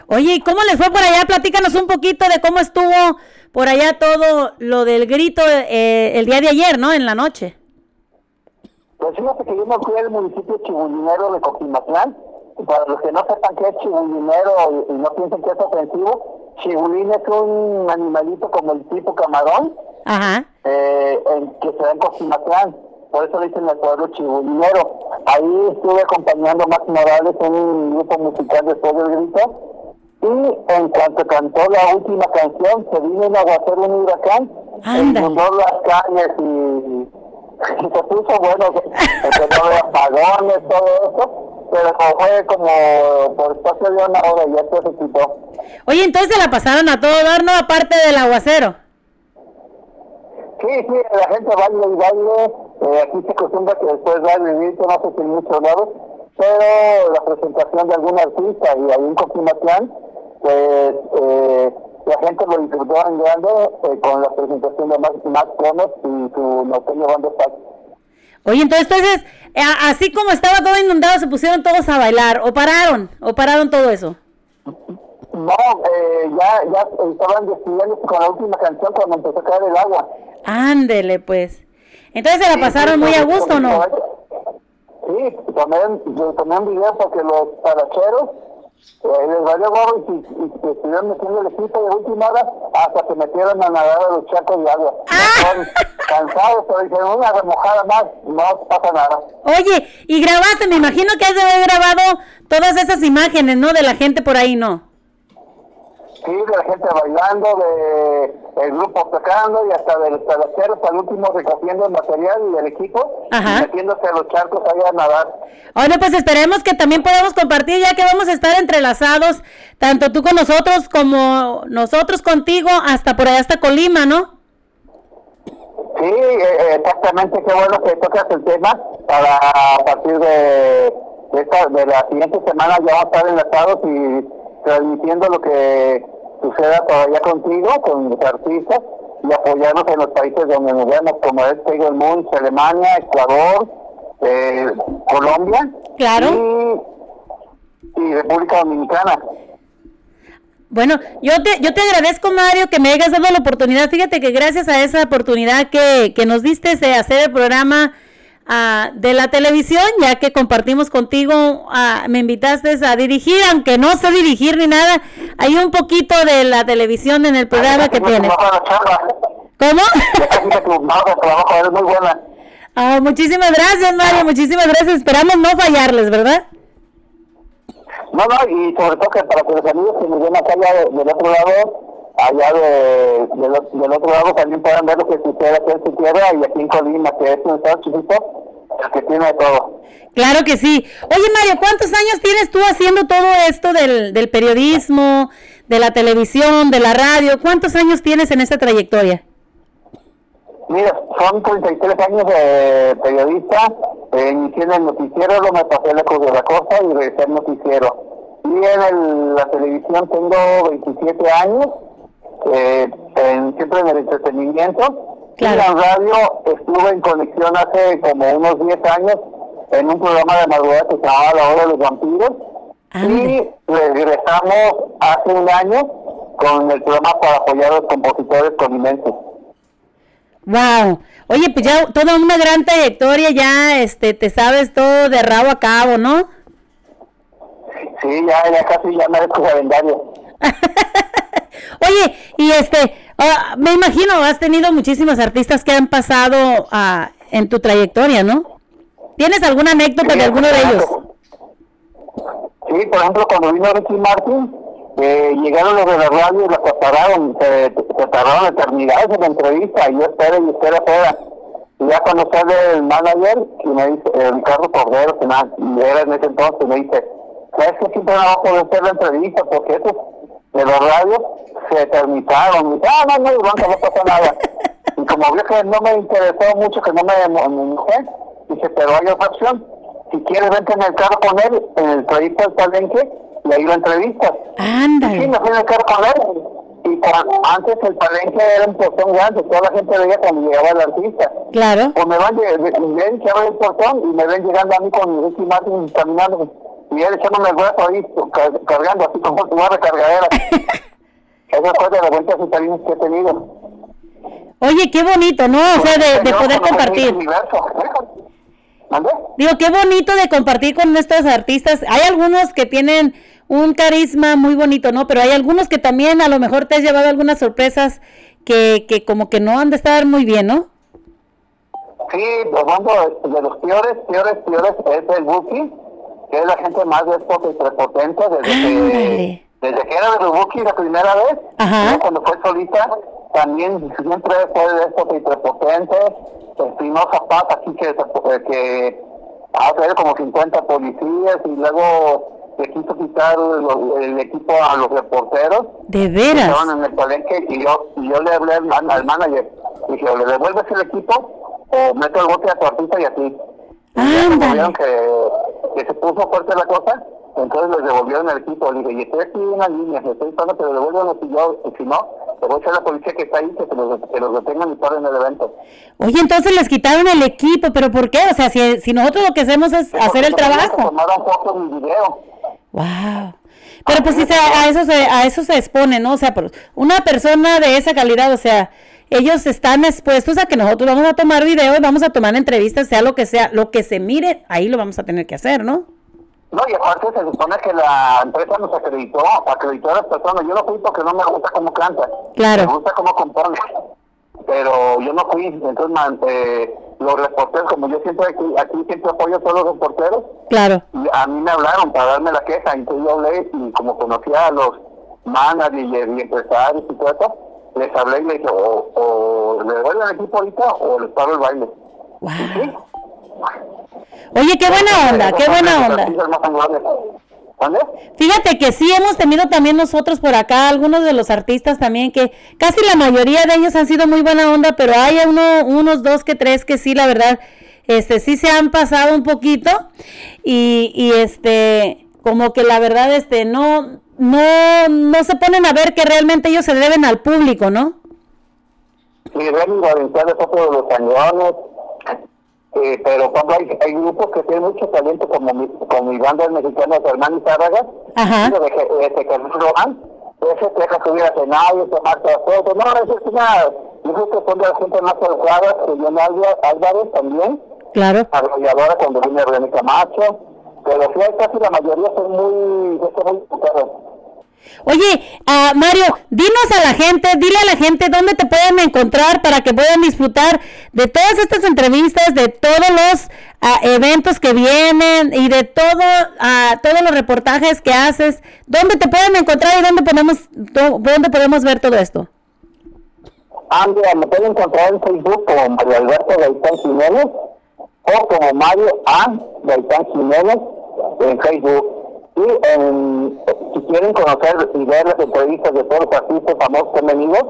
Oye, ¿y cómo les fue por allá? Platícanos un poquito de cómo estuvo por allá todo lo del grito eh, el día de ayer, ¿no? En la noche. Pues fíjate que yo me fui al municipio chibulinero de Coquimatlán. y Para los que no sepan qué es chibulinero y, y no piensen que es ofensivo, chibulín es un animalito como el tipo camarón Ajá. eh, en- que se da en Coquimatlán. Por eso dicen el pueblo chibulinero. Ahí estuve acompañando a Max Morales en un grupo musical después del grito. Y en cuanto cantó la última canción, se vino un aguacero, un huracán, e inundó las calles y, y se puso bueno, empezó a haber apagones, todo eso, pero como fue como por espacio de una hora y ya todo se quitó. Oye, entonces se la pasaron a todo dar, ¿no? Aparte del aguacero. Sí, sí, la gente baila y baile, eh, aquí se acostumbra que después va el grito, no sé si en muchos lados, pero la presentación de algún artista y en Coquimatlán, pues eh, la gente lo disfrutó en grande eh, con la presentación de Max, Max Gómez y su norteño banda Pax. Oye, entonces, entonces eh, así como estaba todo inundado, se pusieron todos a bailar. ¿O pararon? ¿O pararon todo eso? No, eh, ya, ya estaban despidiéndose con la última canción cuando empezó a caer el agua. Ándele, pues. Entonces se la pasaron sí, muy a gusto, ¿o ¿no? Sí, tomé, yo tomé un video porque los talacheros eh, les valió gorro y, y, y se estuvieron metiendo el equipo de última hora hasta que metieron a nadar a los charcos de agua. Estaban cansados, pero dijeron una remojada más, no pasa nada. Oye, y grabaste, me imagino que has de haber grabado todas esas imágenes, ¿no? De la gente por ahí, ¿no? Sí, de la gente bailando, de el grupo tocando y hasta de los talacheros al último recogiendo el material y el equipo Ajá. y metiéndose a los charcos ahí a nadar. Bueno, pues esperemos que también podamos compartir, ya que vamos a estar entrelazados, tanto tú con nosotros como nosotros contigo, hasta por allá, hasta Colima, ¿no? Sí, eh, exactamente, qué bueno que tocas el tema para a partir de, de, esta, de la siguiente semana ya vamos a estar enlazados y transmitiendo lo que suceda todavía contigo, con los artistas y apoyarnos en los países donde nos vemos, como es Tiger Moons, Alemania, Ecuador, eh, Colombia Claro. y, y República Dominicana. Bueno, yo te, yo te agradezco, Mario, que me hayas dado la oportunidad. Fíjate que gracias a esa oportunidad que, que nos diste de hacer el programa ah, de la televisión, ya que compartimos contigo, ah, me invitaste a dirigir, aunque no sé dirigir ni nada, hay un poquito de la televisión en el programa que tienes. ¿Cómo? Ah, muchísimas gracias, Mario, muchísimas gracias. Esperamos no fallarles, ¿verdad? No, no, y sobre todo que para que los amigos que nos ven acá del otro lado, allá de, del, otro lado también puedan ver lo que sucede aquí en su tierra y aquí en Colima, que es un estado chiquito, que tiene de todo. Claro que sí. Oye, Mario, ¿cuántos años tienes tú haciendo todo esto del, del periodismo, de la televisión, de la radio. ¿Cuántos años tienes en esta trayectoria? Mira, son 33 años de periodista. Eh, inicié en el noticiero, luego me pasé lejos de la cosa y regresé al noticiero. Y en el- la televisión tengo 27 años, eh, en- siempre en el entretenimiento. Y en radio estuve en conexión hace como unos 10 años en un programa de madrugada que se llamaba La Hora de los Vampiros. Y regresamos hace un año con el programa para apoyar a los compositores colimenses. Wow. Oye, pues ya toda una gran trayectoria, ya este, te sabes todo de rabo a cabo, ¿no? Sí, ya, ya casi ya merezco calendario. Oye, y este, ah, me imagino, has tenido muchísimos artistas que han pasado ah, en tu trayectoria, ¿no? ¿Tienes alguna anécdota de alguno de ellos? Sí, por ejemplo, cuando vino Ricky Martin, eh, llegaron los de la radio y la separaron, se, se tardaron eternidades en la entrevista, y yo espero y espero afuera. Y ya cuando sale el manager, y me dice, eh, Ricardo Cordero, que na- era en ese entonces, me dice, ¿sabes que siempre no va a poder hacer la entrevista? Porque esos de la radio se eternizaron. Y ah, no, no, Blanca, no pasa nada. y como vio que no me interesó mucho, que no me, enojé, dice, pero hay otra opción. Si quieres, vente en el carro con él, en el trayecto del palenque, y ahí lo entrevistas. Y sí, me fui en el carro con él. Y para- antes el palenque era un portón grande, toda la gente veía cuando llegaba el artista. Claro. Pues me van, ven que abre el portón y me ven llegando a mí con Ricky Martin caminando. Y él echándome el brazo ahí, car- cargando así como una recargadera. Esa fue de las que he tenido. Oye, qué bonito, ¿no? O sea, de, poder compartir. Digo, qué bonito de compartir con estos artistas. Hay algunos que tienen un carisma muy bonito, ¿no? Pero hay algunos que también a lo mejor te has llevado algunas sorpresas que, que como que no han de estar muy bien, ¿no? Sí, hablando de, los peores, peores, peores, es el Buki, que es la gente más déspota y prepotente desde que, desde que era de los la primera vez, cuando fue solita, también siempre fue déspota y prepotente, Espinosa Paz, aquí que, eh, que ha traído como 50 policías y luego le quiso quitar el equipo a los reporteros. De veras. Estaban en el palenque y yo, y yo le hablé al, man- al manager. Dije, o le devuelves el equipo o meto el bote a tu artista y así. Y ya que, que se puso fuerte la cosa, entonces les devolvieron el equipo. Le dije, y estoy aquí en una línea, le estoy diciendo que le devuelvan si yo, y si no, le voy a echar a la policía que está ahí, que, los, que los detengan y paren el evento. Oye, entonces les quitaron el equipo, pero ¿por qué? O sea, si, si nosotros lo que hacemos es hacer el trabajo. Tomaron fotos y video. Wow. Pero pues sí, se- a eso se, a eso se expone, ¿no? O sea, por- una persona de esa calidad, o sea, ellos están expuestos a que nosotros vamos a tomar video y vamos a tomar entrevistas, sea lo que sea, lo que se mire, ahí lo vamos a tener que hacer, ¿no? No, y aparte se supone que la empresa nos acreditó, acreditó a las personas. Yo no fui porque no me gusta cómo canta. Claro. Me gusta cómo compone. Pero yo no fui. Entonces, man, eh, los reporteros, como yo siempre aquí, aquí siempre apoyo a todos los reporteros, Claro. y a mí me hablaron para darme la queja. Entonces yo hablé y como conocía a los managers y, y empresarios y todo eso, les hablé y les dije, o, o le doy el equipo ahorita o les paro el baile. Sí. Oye, qué buena onda, qué buena onda. Fíjate que sí hemos tenido también nosotros por acá algunos de los artistas también que casi la mayoría de ellos han sido muy buena onda, pero hay uno, unos dos que tres que sí, la verdad, este sí se han pasado un poquito y, y este como que la verdad este no no no se ponen a ver que realmente ellos se deben al público, ¿no? Sí, de los cañones. Eh, pero cuando hay, hay grupos que tienen mucho talento, como mi, como mi banda mexicana Germán y Zárraga, de que, este, que no lo han, ese te deja subir a escenario, tomar todas fotos. No, eso es una. Yo creo que son de la gente más adecuada, que John Álvarez Álvarez también, Claro. arrolladora cuando viene René Camacho. Pero sí, hay casi la mayoría son muy. Son muy. Oye, ah, Mario, dinos a la gente, dile a la gente dónde te pueden encontrar para que puedan disfrutar de todas estas entrevistas, de todos los ah, eventos que vienen y de todo, ah, todos los reportajes que haces. ¿Dónde te pueden encontrar y dónde podemos, dónde podemos ver todo esto? Ah, mira, me pueden encontrar en Facebook como Mario Alberto Gaitán Jiménez o como Mario A. Gaitán Jiménez en Facebook. Y en, quieren conocer y ver las entrevistas de todos los artistas famosos femeninos,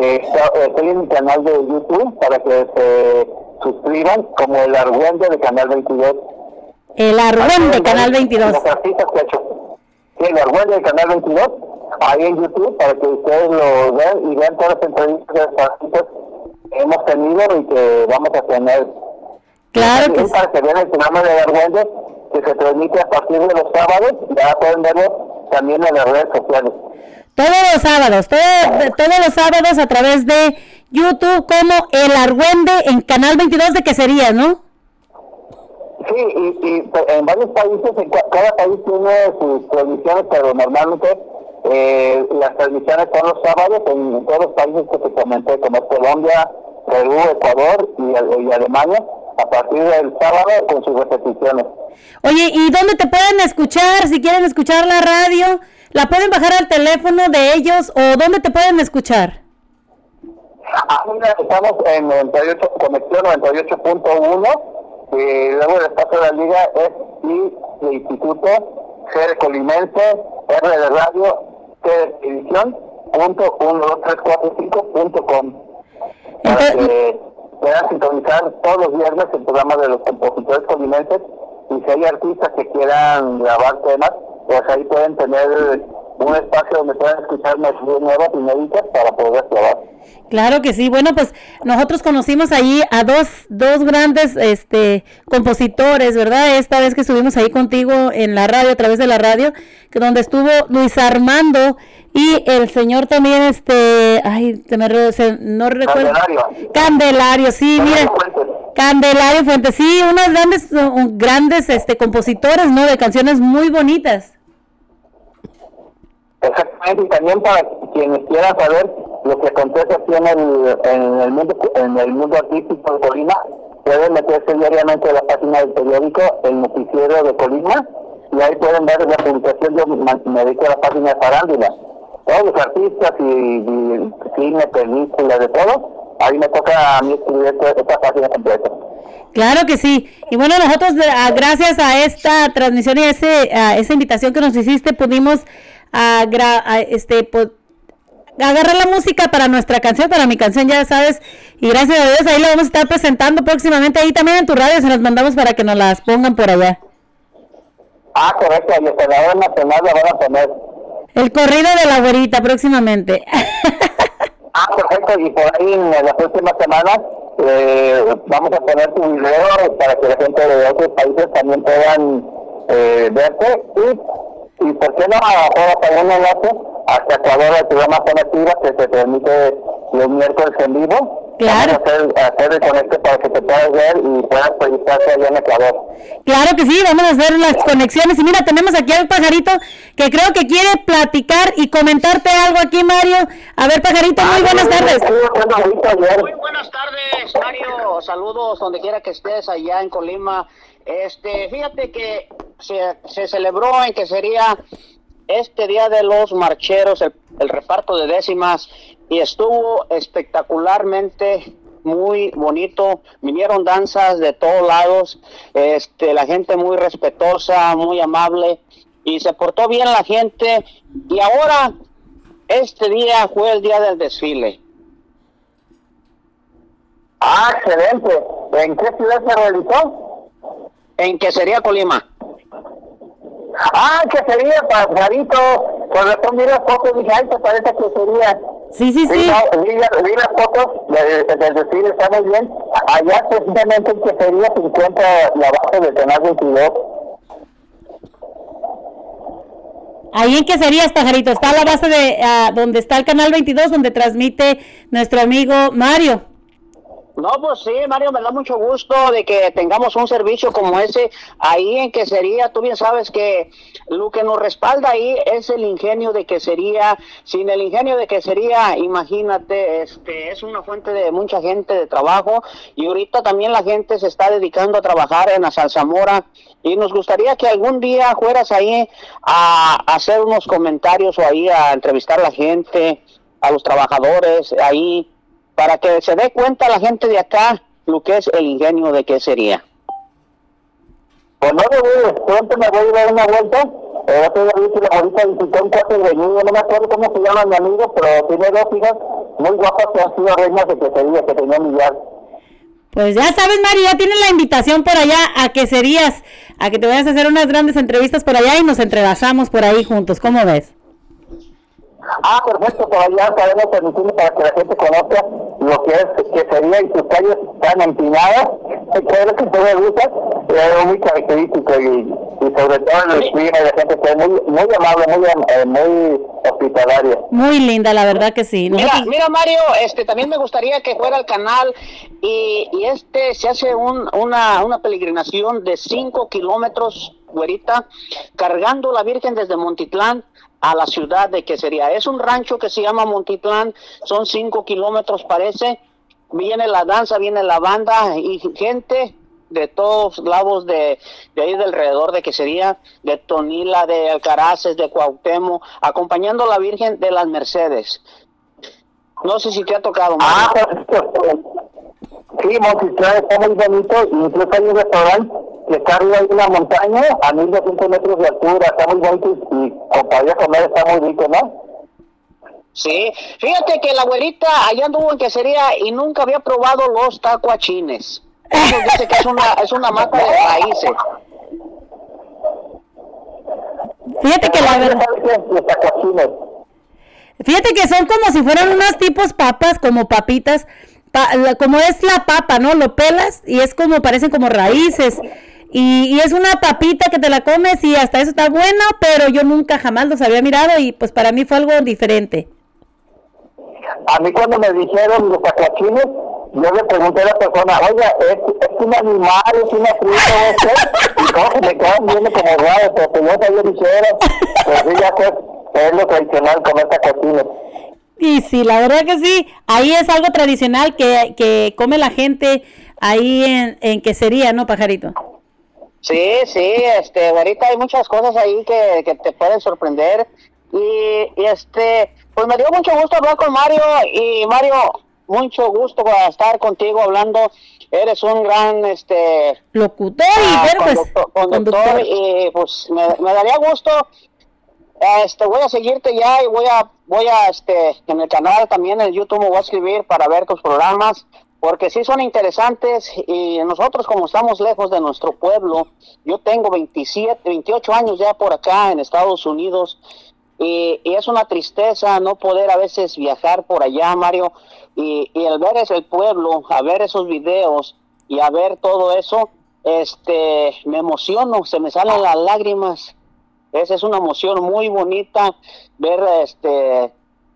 eh, estoy en mi canal de YouTube para que se suscriban como el Argüende de Canal 22. El Argüen de Canal 22. Los artistas que ha hecho. Sí, el Argüende de Canal 22, ahí en YouTube, para que ustedes lo vean y vean todas las entrevistas de los artistas que hemos tenido y que vamos a tener. Claro que Para que vean el programa de Argüende, que se transmite a partir de los sábados, ya pueden verlo también en las redes sociales. Todos los sábados, todo- todos los sábados a través de YouTube como El Argüende en Canal 22 de Queserías, ¿no? Sí, y, y en varios países, en ca- cada país tiene sus transmisiones, pero normalmente eh, las transmisiones son los sábados en todos los países que te comenté, como Colombia, Perú, Ecuador y, y Alemania, a partir del sábado con sus repeticiones. Oye, ¿y dónde te pueden escuchar? Si quieren escuchar la radio, ¿la pueden bajar al teléfono de ellos o dónde te pueden escuchar? Ah, mira, estamos en 98, conexión 98.1 y luego el espacio de la liga es I de Instituto, G de Colimense, R de Radio, T de Televisión, punto uno, dos, puedan sintonizar todos los viernes el programa de los compositores colimenses y si hay artistas que quieran grabar temas, pues ahí pueden tener un espacio donde puedan escuchar nuevas y inéditas para poder grabar. Claro que sí. Bueno, pues nosotros conocimos allí a dos, dos grandes este, compositores, ¿verdad? Esta vez que estuvimos ahí contigo en la radio, a través de la radio, que donde estuvo Luis Armando y el señor también, este, ay, se me se- no recuerdo. Candelario. Candelario, sí, mira. Candelario Fuentes, sí, unos grandes, uh, grandes este, compositores, ¿no? De canciones muy bonitas. Exactamente, y también para quienes quieran saber lo que acontece aquí en el, en el mundo en el mundo artístico de Colima, pueden meterse diariamente a la página del periódico El Noticiero de Colima y ahí pueden ver la publicación, yo me dedico a la página de Farándula. Todos los artistas y, cine, películas, de todo, ahí me toca a mí escribir esta, página completa. Claro que sí. Y bueno, nosotros gracias a esta transmisión y a, ese, a esa invitación que nos hiciste pudimos a gra- a, este agarrar la música para nuestra canción, para mi canción, ya sabes. Y gracias a Dios ahí la vamos a estar presentando próximamente ahí también en tu radio, se las mandamos para que nos las pongan por allá. Ah, correcto, y hasta la nacional la van a poner. El corrido de la güerita próximamente. Ah, perfecto, y por ahí en la próxima semana eh, vamos a poner tu video para que la gente de otros países también puedan eh, verte y, y por qué no también un enlace hasta Ecuador el programa Zona Activa que se transmite los miércoles en vivo. Claro. Vamos a hacer, hacer el conecte para que te puedas ver y puedas proyectarte allá en Ecuador. Claro que sí, vamos a hacer las conexiones. Y mira, tenemos aquí al pajarito que creo que quiere platicar y comentarte algo aquí, Mario. A ver, pajarito, muy buenas tardes. Muy buenas tardes, Mario. Saludos donde quiera que estés allá en Colima. Este, fíjate que se, se celebró en que sería este día de los marcheros, el, el reparto de décimas, y estuvo espectacularmente muy bonito. Vinieron danzas de todos lados, este, la gente muy respetuosa, muy amable, y se portó bien la gente. Y ahora, este día fue el día del desfile. Ah, excelente. ¿En qué ciudad se realizó? En que sería Colima. Ah, que sería pajarito. Razón vi las fotos dije, ay, te parece que sería. Sí, sí, sí. Vi, la- vi las fotos del del desfile, está muy bien. Allá precisamente en que sería se encuentra la base del canal 22. Ahí en qué serías, pajarito. Está la base de ah, donde está el canal 22, donde transmite nuestro amigo Mario. No, pues sí, Mario, me da mucho gusto de que tengamos un servicio como ese ahí en que sería, tú bien sabes que lo que nos respalda ahí es el ingenio de que sería, sin el ingenio de que sería, imagínate, este es una fuente de mucha gente de trabajo y ahorita también la gente se está dedicando a trabajar en la Salzamora y nos gustaría que algún día fueras ahí a, a hacer unos comentarios o ahí a entrevistar a la gente, a los trabajadores ahí para que se dé cuenta la gente de acá lo que es el ingenio de qué sería. Pues no me voy, pronto me voy a dar una vuelta El otro día vi que la bonita visitó un cuarto de niño, no me acuerdo cómo se llama mi amigo, pero tiene dos hijas muy guapas que han sido reinas de quesería, que tenía millar. Pues ya sabes, Mario, ya tienes la invitación por allá a que serías, a que te vayas a hacer unas grandes entrevistas por allá y nos entrelazamos por ahí juntos. ¿Cómo ves? Ah, perfecto, por allá estaremos transmitiendo para que la gente conozca lo que es quesería y sus calles tan empinadas, que es lo que me gusta, es algo muy característico y, y sobre todo en el clima y la gente que es muy, muy amable, muy, eh, muy hospitalaria. Muy linda, la verdad que sí. Mira, mira Mario, este también me gustaría que fuera al canal y, y este se hace un, una, una peregrinación de 5 kilómetros, güerita, cargando la Virgen desde Montitlán a la ciudad de Quesería. Es un rancho que se llama Montitlán, son 5 kilómetros parece. Viene la danza, viene la banda y gente de todos lados de, de ahí del alrededor de Quesería, de Tonila, de Alcaraces, de Cuauhtémoc, acompañando a la Virgen de las Mercedes. No sé si te ha tocado. Ah. Sí, está muy bonito, incluso hay un que está arriba de una montaña a 1200 metros de altura, está muy bonito y, y con para ir a comer está muy rico, ¿no? Sí, fíjate que la abuelita allá anduvo en quesería y nunca había probado los tacuachines. Eso dice que es una, es una mata de raíces. Fíjate que la verdad. Fíjate que son como si fueran unos tipos papas, como papitas, pa- como es la papa, ¿no? Lo pelas y es como, parecen como raíces. Y, y es una papita que te la comes y hasta eso está bueno, pero yo nunca jamás los había mirado y pues para mí fue algo diferente. A mí cuando me dijeron los tacuachines, yo le pregunté a la persona, oiga, ¿es, es un animal, es una fruta es qué?" Y que me quedan viendo como raro, pero que yo sabía qué era. Pues sí, ya pues, es lo tradicional comer tacuachines. Y sí, la verdad que sí, ahí es algo tradicional que, que come la gente ahí en, en quesería, ¿no, pajarito? Sí, sí, este, ahorita hay muchas cosas ahí que, que te pueden sorprender. Y, y, este, pues me dio mucho gusto hablar con Mario. Y Mario, mucho gusto estar contigo hablando. Eres un gran, este, Locutor y pues, conductor, conductor. y pues me, me daría gusto este voy a seguirte ya y voy a voy a este en el canal también en YouTube voy a escribir para ver tus programas porque sí son interesantes y nosotros como estamos lejos de nuestro pueblo yo tengo 27 28 años ya por acá en Estados Unidos y, es una tristeza no poder a veces viajar por allá Mario y, y el ver ese pueblo a ver esos videos y a ver todo eso este me emociono se me salen las lágrimas esa es una emoción muy bonita ver este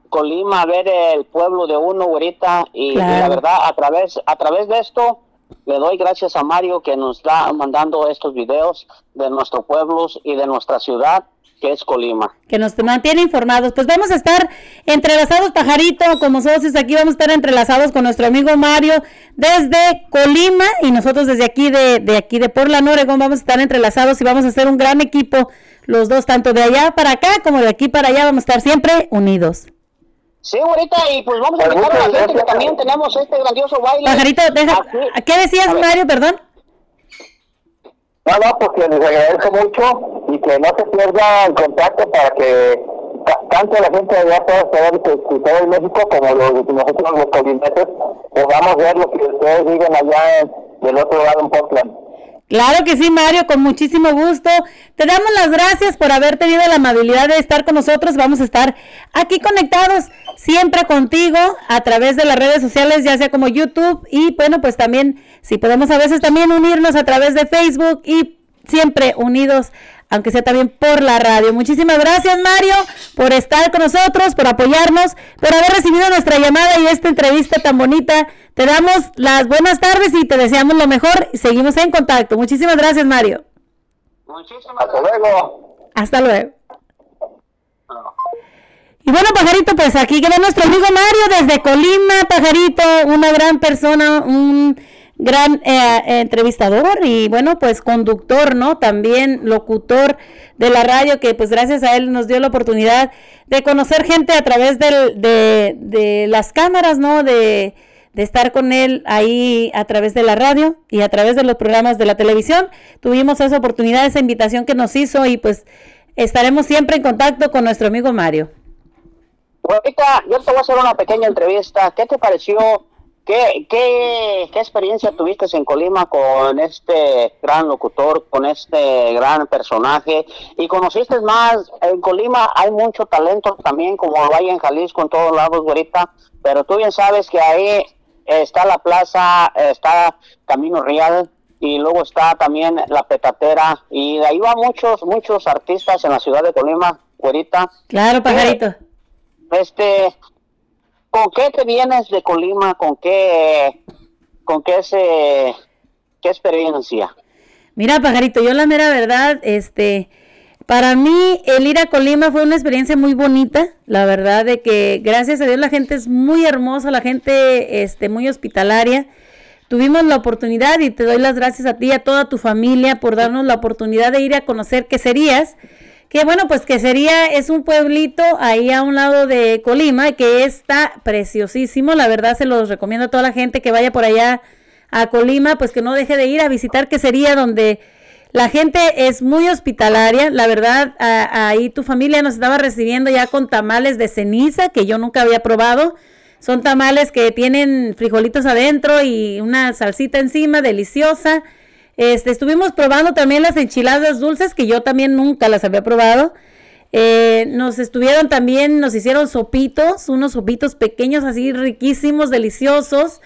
Colima, ver el pueblo de uno ahorita y, y la verdad a través a través de esto le doy gracias a Mario que nos está mandando estos videos de nuestros pueblos y de nuestra ciudad que es Colima. que nos mantiene informados. Pues vamos a estar entrelazados, pajarito, como socios aquí, vamos a estar entrelazados con nuestro amigo Mario desde Colima y nosotros desde aquí de, de aquí de Portland, Oregon, vamos a estar entrelazados y vamos a hacer un gran equipo, los dos, tanto de allá para acá como de aquí para allá, vamos a estar siempre unidos. Sí, ahorita y pues vamos a invitar a la gente que también tenemos este grandioso baile. Pajarito, deja, ¿qué decías Mario, perdón? No, no, pues que les agradezco mucho y que no se pierda el contacto para que ta- tanto la gente de allá pueda saber que que todo en México como los, nosotros los colineses podamos ver lo que ustedes viven allá en- del otro lado en Portland. Claro que sí, Mario, con muchísimo gusto. Te damos las gracias por haber tenido la amabilidad de estar con nosotros. Vamos a estar aquí conectados siempre contigo a través de las redes sociales, ya sea como YouTube y bueno, pues también si podemos a veces también unirnos a través de Facebook y siempre unidos, aunque sea también por la radio. Muchísimas gracias, Mario, por estar con nosotros, por apoyarnos, por haber recibido nuestra llamada y esta entrevista tan bonita. Te damos las buenas tardes y te deseamos lo mejor y seguimos en contacto. Muchísimas gracias, Mario. Hasta luego. Hasta luego. Y bueno, Pajarito, pues aquí queda nuestro amigo Mario desde Colima, Pajarito, una gran persona, un gran eh, entrevistador y bueno, pues conductor, ¿no? También locutor de la radio que pues gracias a él nos dio la oportunidad de conocer gente a través del, de, de las cámaras, ¿no? De, de estar con él ahí a través de la radio y a través de los programas de la televisión. Tuvimos esa oportunidad, esa invitación que nos hizo y pues estaremos siempre en contacto con nuestro amigo Mario. Ahorita yo te voy a hacer una pequeña entrevista. ¿Qué te pareció? ¿Qué, qué, qué experiencia tuviste en Colima con este gran locutor, con este gran personaje? Y conociste más, en Colima hay mucho talento también, como lo hay en Jalisco, en todos lados, ahorita. Pero tú bien sabes que ahí está la plaza, está Camino Real, y luego está también la petatera. Y de ahí van muchos muchos artistas en la ciudad de Colima ahorita claro pajarito. Este con qué te vienes de Colima con qué con qué ese qué experiencia mira pajarito yo la mera verdad este para mí el ir a Colima fue una experiencia muy bonita, la verdad de que gracias a Dios la gente es muy hermosa, la gente este muy hospitalaria. Tuvimos la oportunidad y te doy las gracias a ti y a toda tu familia por darnos la oportunidad de ir a conocer Queserías. Que bueno, pues Quesería es un pueblito ahí a un lado de Colima que está preciosísimo. La verdad se los recomiendo a toda la gente que vaya por allá a Colima, pues que no deje de ir a visitar Quesería donde la gente es muy hospitalaria. La verdad, ahí tu familia nos estaba recibiendo ya con tamales de ceniza que yo nunca había probado son tamales que tienen frijolitos adentro y una salsita encima, deliciosa. Este, estuvimos probando también las enchiladas dulces, que yo también nunca las había probado. Eh, nos estuvieron también, nos hicieron sopitos, unos sopitos pequeños así riquísimos, deliciosos.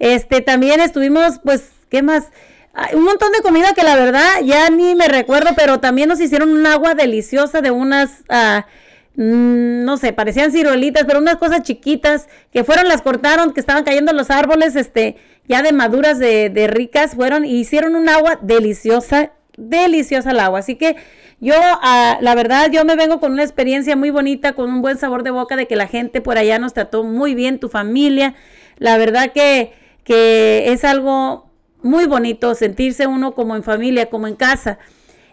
Este, también estuvimos, pues, ¿qué más? un montón de comida que la verdad ya ni me recuerdo, pero también nos hicieron un agua deliciosa de unas... Mm, no sé, parecían ciruelitas, pero unas cosas chiquitas que fueron, las cortaron, que estaban cayendo los árboles, este, ya de maduras, de, de ricas, fueron y hicieron un agua deliciosa, deliciosa el agua. Así que yo, ah, la verdad, yo me vengo con una experiencia muy bonita, con un buen sabor de boca de que la gente por allá nos trató muy bien, tu familia. La verdad que, que es algo muy bonito sentirse uno como en familia, como en casa.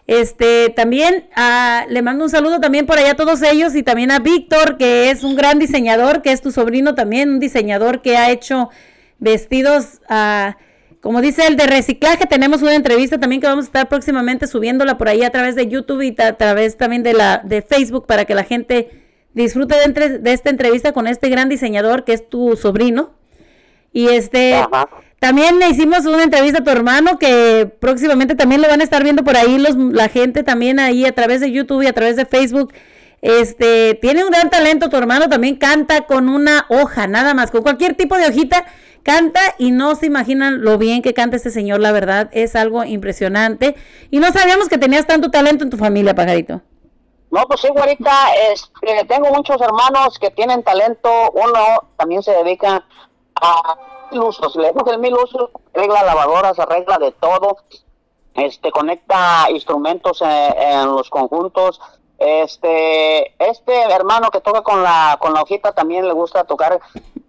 Este, también ah, le mando un saludo también por allá a todos ellos y también a Víctor, que es un gran diseñador, que es tu sobrino también, un diseñador que ha hecho vestidos, uh, como dice el de reciclaje, tenemos una entrevista también que vamos a estar próximamente subiéndola por ahí a través de YouTube y a través también de la de Facebook para que la gente disfrute de, de esta entrevista con este gran diseñador que es tu sobrino. Y este, también le hicimos una entrevista a tu hermano que próximamente también lo van a estar viendo por ahí los, la gente también ahí a través de YouTube y a través de Facebook. Este, tiene un gran talento tu hermano, también canta con una hoja, nada más, con cualquier tipo de hojita, canta y no se imaginan lo bien que canta este señor, la verdad, es algo impresionante. Y no sabíamos que tenías tanto talento en tu familia, pajarito. No, pues sí, güerita, este, tengo muchos hermanos que tienen talento, uno también se dedica a usos, le el mil usos, arregla lavadoras, arregla de todo, este conecta instrumentos en, los conjuntos. Este, este hermano que toca con la con la hojita también le gusta tocar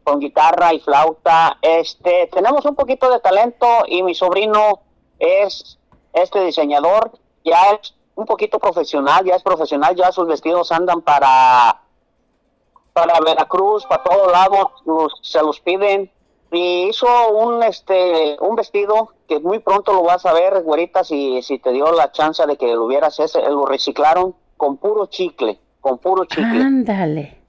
con guitarra y flauta. Este, tenemos un poquito de talento y mi sobrino es este diseñador, ya es un poquito profesional, ya es profesional, ya sus vestidos andan para para Veracruz, para todos lados, se los piden y hizo un este un vestido que muy pronto lo vas a ver, güerita, si, si te dio la chance de que lo hubieras ese, lo reciclaron con puro chicle, con puro chicle. Ándale.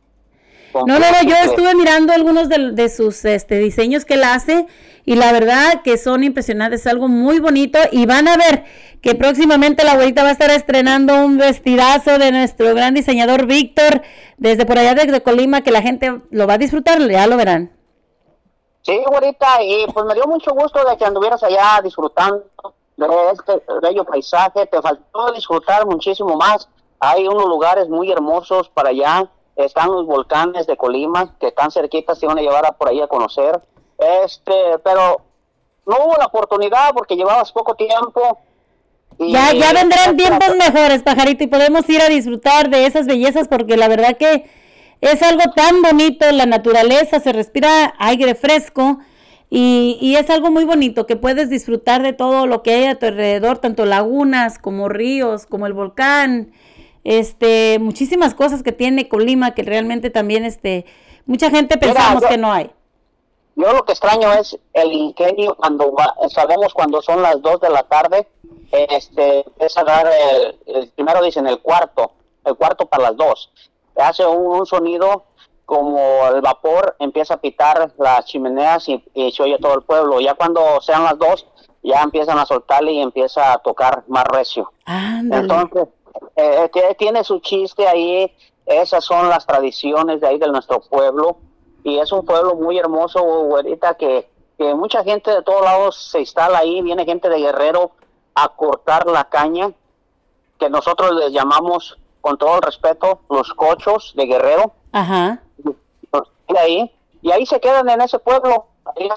No, no, no, yo estuve mirando algunos de, sus este, diseños que él hace y la verdad que son impresionantes, es algo muy bonito y van a ver que próximamente la abuelita va a estar estrenando un vestidazo de nuestro gran diseñador Víctor desde por allá de Colima que la gente lo va a disfrutar, ya lo verán. Sí, güerita, y pues me dio mucho gusto de que anduvieras allá disfrutando de este bello paisaje. Te faltó disfrutar muchísimo más. Hay unos lugares muy hermosos para allá. Están los volcanes de Colima, que están cerquitas, te van a llevar a por ahí a conocer. Este, pero no hubo la oportunidad porque llevabas poco tiempo. ya, ya vendrán tiempos mejores, pajarito, y podemos ir a disfrutar de esas bellezas porque la verdad que es algo tan bonito, la naturaleza, se respira aire fresco y, y, es algo muy bonito que puedes disfrutar de todo lo que hay a tu alrededor, tanto lagunas como ríos, como el volcán, este, muchísimas cosas que tiene Colima que realmente también, este, mucha gente pensamos que no hay. Yo lo que extraño es el ingenio cuando sabemos cuando son las 2 de la tarde, este, es a dar el, el primero dicen el cuarto, el cuarto para las dos. Hace un, un sonido como el vapor empieza a pitar las chimeneas y, y se oye todo el pueblo. Ya cuando sean las dos, ya empiezan a soltarle y empieza a tocar más recio. Entonces, eh, que tiene su chiste ahí, esas son las tradiciones de ahí de nuestro pueblo y es un pueblo muy hermoso, güerita, que, que mucha gente de todos lados se instala ahí, viene gente de Guerrero a cortar la caña, que nosotros les llamamos, con todo el respeto, los cochos de Guerrero. Ajá. Y ahí, y ahí se quedan en ese pueblo, ahí.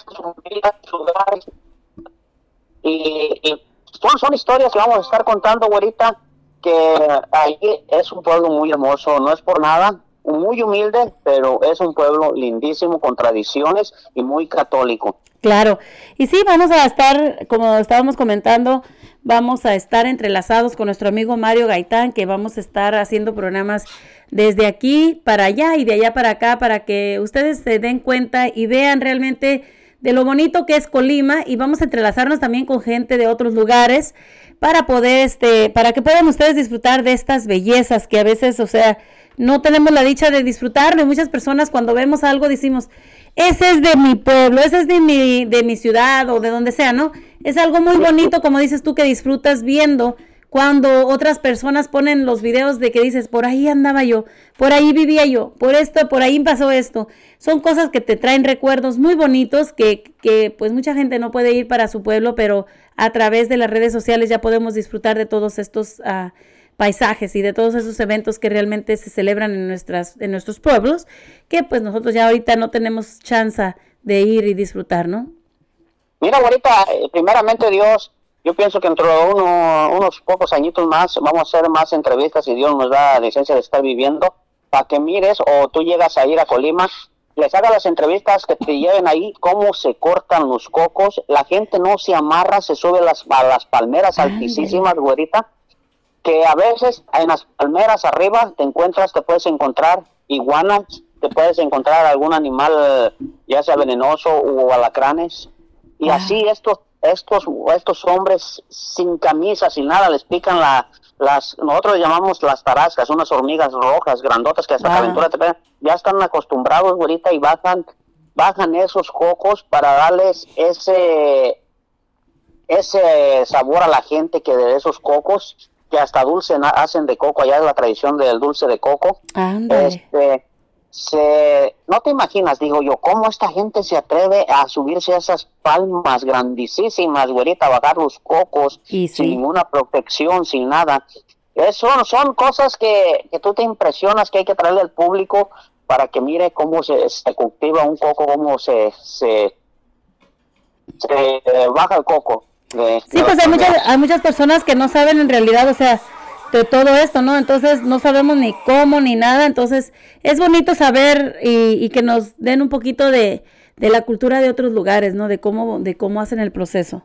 Y, y son, son historias que vamos a estar contando, güerita, que ahí es un pueblo muy hermoso, no es por nada, muy humilde, pero es un pueblo lindísimo, con tradiciones y muy católico. Claro, y sí, vamos a estar, como estábamos comentando, vamos a estar entrelazados con nuestro amigo Mario Gaitán, que vamos a estar haciendo programas desde aquí para allá y de allá para acá, para que ustedes se den cuenta y vean realmente de lo bonito que es Colima y vamos a entrelazarnos también con gente de otros lugares para poder, este, para que puedan ustedes disfrutar de estas bellezas que a veces, o sea, no tenemos la dicha de disfrutar. muchas personas cuando vemos algo decimos, ese es de mi pueblo, ese es de mi, de mi ciudad o de donde sea, ¿no? Es algo muy bonito, como dices tú, que disfrutas viendo cuando otras personas ponen los videos de que dices, por ahí andaba yo, por ahí vivía yo, por esto, por ahí pasó esto. Son cosas que te traen recuerdos muy bonitos que, que pues mucha gente no puede ir para su pueblo, pero a través de las redes sociales ya podemos disfrutar de todos estos uh, paisajes y de todos esos eventos que realmente se celebran en, nuestras, en nuestros pueblos, que pues nosotros ya ahorita no tenemos chance de ir y disfrutar, ¿no? Mira, ahorita, eh, primeramente Dios, yo pienso que dentro de uno, unos pocos añitos más vamos a hacer más entrevistas y Dios nos da licencia de estar viviendo para que mires o tú llegas a ir a Colima, les haga las entrevistas que te lleven ahí cómo se cortan los cocos, la gente no se amarra, se sube las, a las palmeras altísimas, güerita, que a veces en las palmeras arriba te encuentras, te puedes encontrar iguanas, te puedes encontrar algún animal ya sea venenoso o alacranes y así estos estos estos hombres sin camisa sin nada les pican la las nosotros llamamos las tarascas unas hormigas rojas grandotas que hasta calentura te pegan. Ya están acostumbrados ahorita y bajan bajan esos cocos para darles ese ese sabor a la gente que de esos cocos que hasta dulce hacen de coco, allá es la tradición del dulce de coco. Este, se, no te imaginas, digo yo, cómo esta gente se atreve a subirse a esas palmas grandísimas, güerita, a bajar los cocos sin ninguna protección, sin nada. Eso son cosas que, que tú te impresionas que hay que traerle al público para que mire cómo se, se cultiva un coco, cómo se, se, se eh, baja el coco. Sí, pues hay muchas, hay muchas personas que no saben en realidad, o sea, de todo esto, ¿no? Entonces no sabemos ni cómo ni nada, entonces es bonito saber y, que nos den un poquito de, de, la cultura de otros lugares, ¿no? De cómo, de cómo hacen el proceso.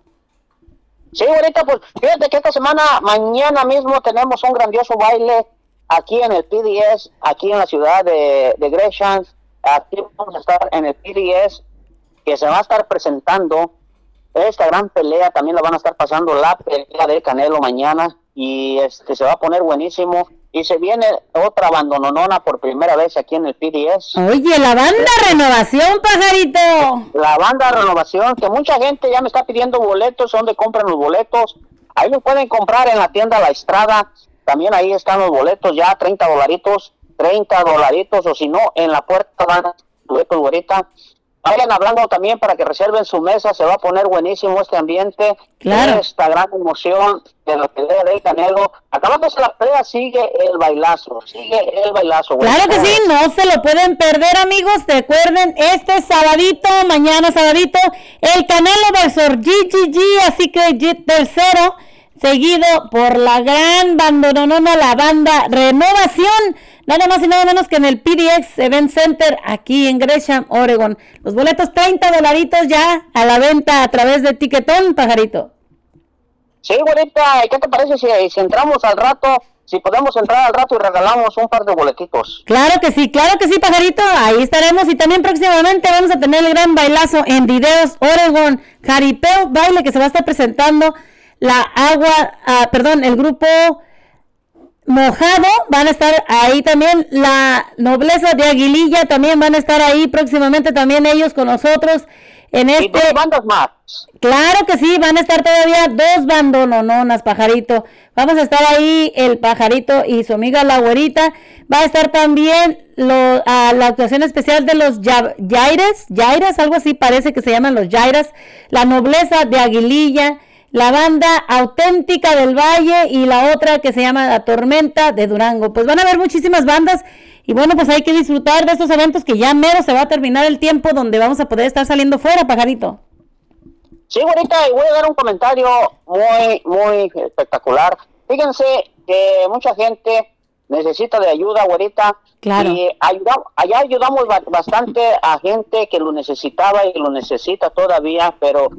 Sí, ahorita pues fíjate que esta semana, mañana mismo tenemos un grandioso baile aquí en el PDS, aquí en la ciudad de, de Gresham, aquí vamos a estar en el PDS, que se va a estar presentando esta gran pelea también la van a estar pasando la pelea de Canelo mañana y este se va a poner buenísimo y se viene otra abandononona por primera vez aquí en el PDS. Oye, la banda Renovación, pajarito. La banda Renovación, que mucha gente ya me está pidiendo boletos, ¿dónde compran los boletos? Ahí lo pueden comprar en la tienda La Estrada, también ahí están los boletos ya, 30 dolaritos, 30 dolaritos, o si no, en la puerta van boletos ahorita Vayan hablando también para que reserven su mesa, se va a poner buenísimo este ambiente. Claro. Esta gran emoción de la pelea de Canelo. Acabándose la pelea, sigue el bailazo, sigue el bailazo. Claro que sí, no se lo pueden perder, amigos. Recuerden, este sabadito, mañana sabadito, el Canelo versus GGG, así que tercero, seguido por la gran bandononona, la banda Renovación nada más y nada menos que en el PDX Event Center aquí en Gresham, Oregon. Los boletos 30 dolaritos ya a la venta a través de Tiquetón, pajarito. Sí, bonita, ¿qué te parece si, si entramos al rato? Si podemos entrar al rato y regalamos un par de boletitos. Claro que sí, claro que sí, pajarito. Ahí estaremos y también próximamente vamos a tener el gran bailazo en Videos Oregon, Jaripeo Baile que se va a estar presentando la agua, ah, perdón, el grupo Mojado, van a estar ahí también, la nobleza de Aguililla también van a estar ahí próximamente también ellos con nosotros en este... dos bandas más. Claro que sí, van a estar todavía dos bandonononas, pajarito. Vamos a estar ahí el pajarito y su amiga la güerita. Va a estar también lo, a la actuación especial de los Yaires, Yaires, algo así parece que se llaman los Yairas, la nobleza de Aguililla la banda auténtica del Valle y la otra que se llama La Tormenta de Durango. Pues van a haber muchísimas bandas y bueno, pues hay que disfrutar de estos eventos que ya mero se va a terminar el tiempo donde vamos a poder estar saliendo fuera, pajarito. Sí, y voy a dar un comentario muy, muy espectacular. Fíjense que mucha gente necesita de ayuda, güerita. Claro. Y allá ayudamos bastante a gente que lo necesitaba y lo necesita todavía, pero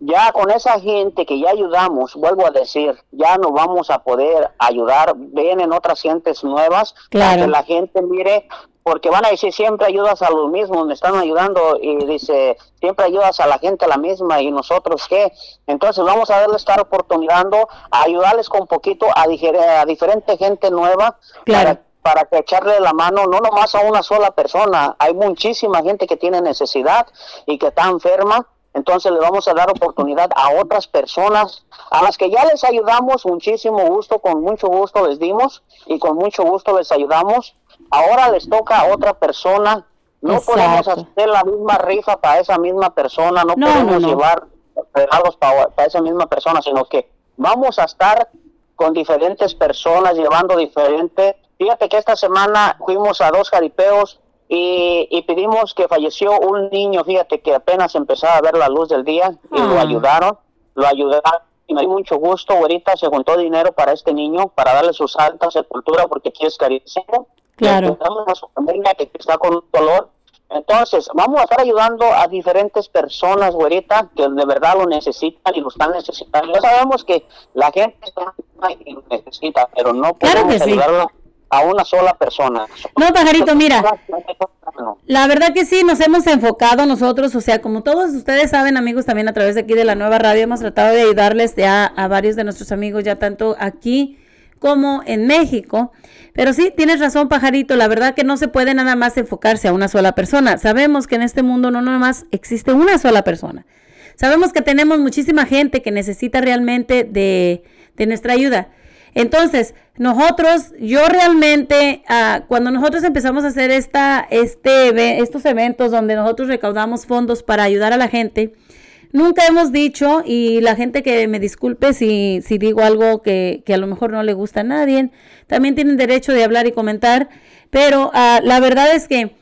ya con esa gente que ya ayudamos, vuelvo a decir, ya no vamos a poder ayudar, vienen otras gentes nuevas, claro. para que la gente mire, porque van a decir siempre ayudas a los mismos, me están ayudando y dice siempre ayudas a la gente la misma y nosotros qué, entonces vamos a darle esta oportunidad a ayudarles con poquito a, a diferente gente nueva. Claro. para que echarle la mano no nomás a una sola persona, hay muchísima gente que tiene necesidad y que está enferma entonces le vamos a dar oportunidad a otras personas a las que ya les ayudamos muchísimo gusto, con mucho gusto les dimos y con mucho gusto les ayudamos. Ahora les toca a otra persona. No podemos hacer la misma rifa para esa misma persona, no, podemos llevar regalos para, para esa misma persona, sino que vamos a estar con diferentes personas llevando diferente. Fíjate que esta semana fuimos a dos jaripeos y, pedimos que falleció un niño, fíjate que apenas empezaba a ver la luz del día y lo ah. ayudaron, lo ayudaron y me dio mucho gusto, ahorita se juntó dinero para este niño, para darle su santa sepultura porque aquí es carísimo. Claro. a su familia que está con un dolor. Entonces, vamos a estar ayudando a diferentes personas, güerita, que de verdad lo necesitan y lo están necesitando. Ya sabemos que la gente lo necesita, pero no podemos ayudarlo a una sola persona. No, pajarito, mira, la verdad que sí, nos hemos enfocado nosotros, o sea, como todos ustedes saben, amigos, también a través de aquí de la nueva radio, hemos tratado de ayudarles ya a varios de nuestros amigos, ya tanto aquí como en México. Pero sí, tienes razón, pajarito, la verdad que no se puede nada más enfocarse a una sola persona. Sabemos que en este mundo no nada más existe una sola persona. Sabemos que tenemos muchísima gente que necesita realmente de, de nuestra ayuda. Entonces, nosotros, yo realmente, ah, cuando nosotros empezamos a hacer esta, este, estos eventos donde nosotros recaudamos fondos para ayudar a la gente, nunca hemos dicho, y la gente que me disculpe si, si digo algo que, que, a lo mejor no le gusta a nadie, también tienen derecho de hablar y comentar, pero ah, la verdad es que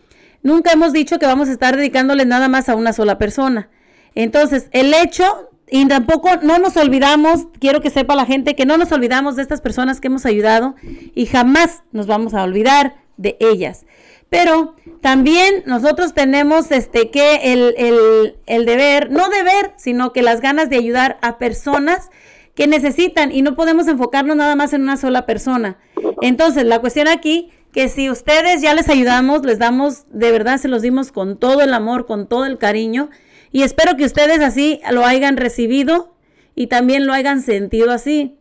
nunca hemos dicho que vamos a estar dedicándole nada más a una sola persona. Entonces, el hecho y tampoco no nos olvidamos, quiero que sepa la gente que no nos olvidamos de estas personas que hemos ayudado y jamás nos vamos a olvidar de ellas. Pero también nosotros tenemos este que el, el, el deber, no deber, sino que las ganas de ayudar a personas que necesitan y no podemos enfocarnos nada más en una sola persona. Entonces, la cuestión aquí que si ustedes ya les ayudamos, les damos, de verdad se los dimos con todo el amor, con todo el cariño y espero que ustedes así lo hayan recibido y también lo hayan sentido así.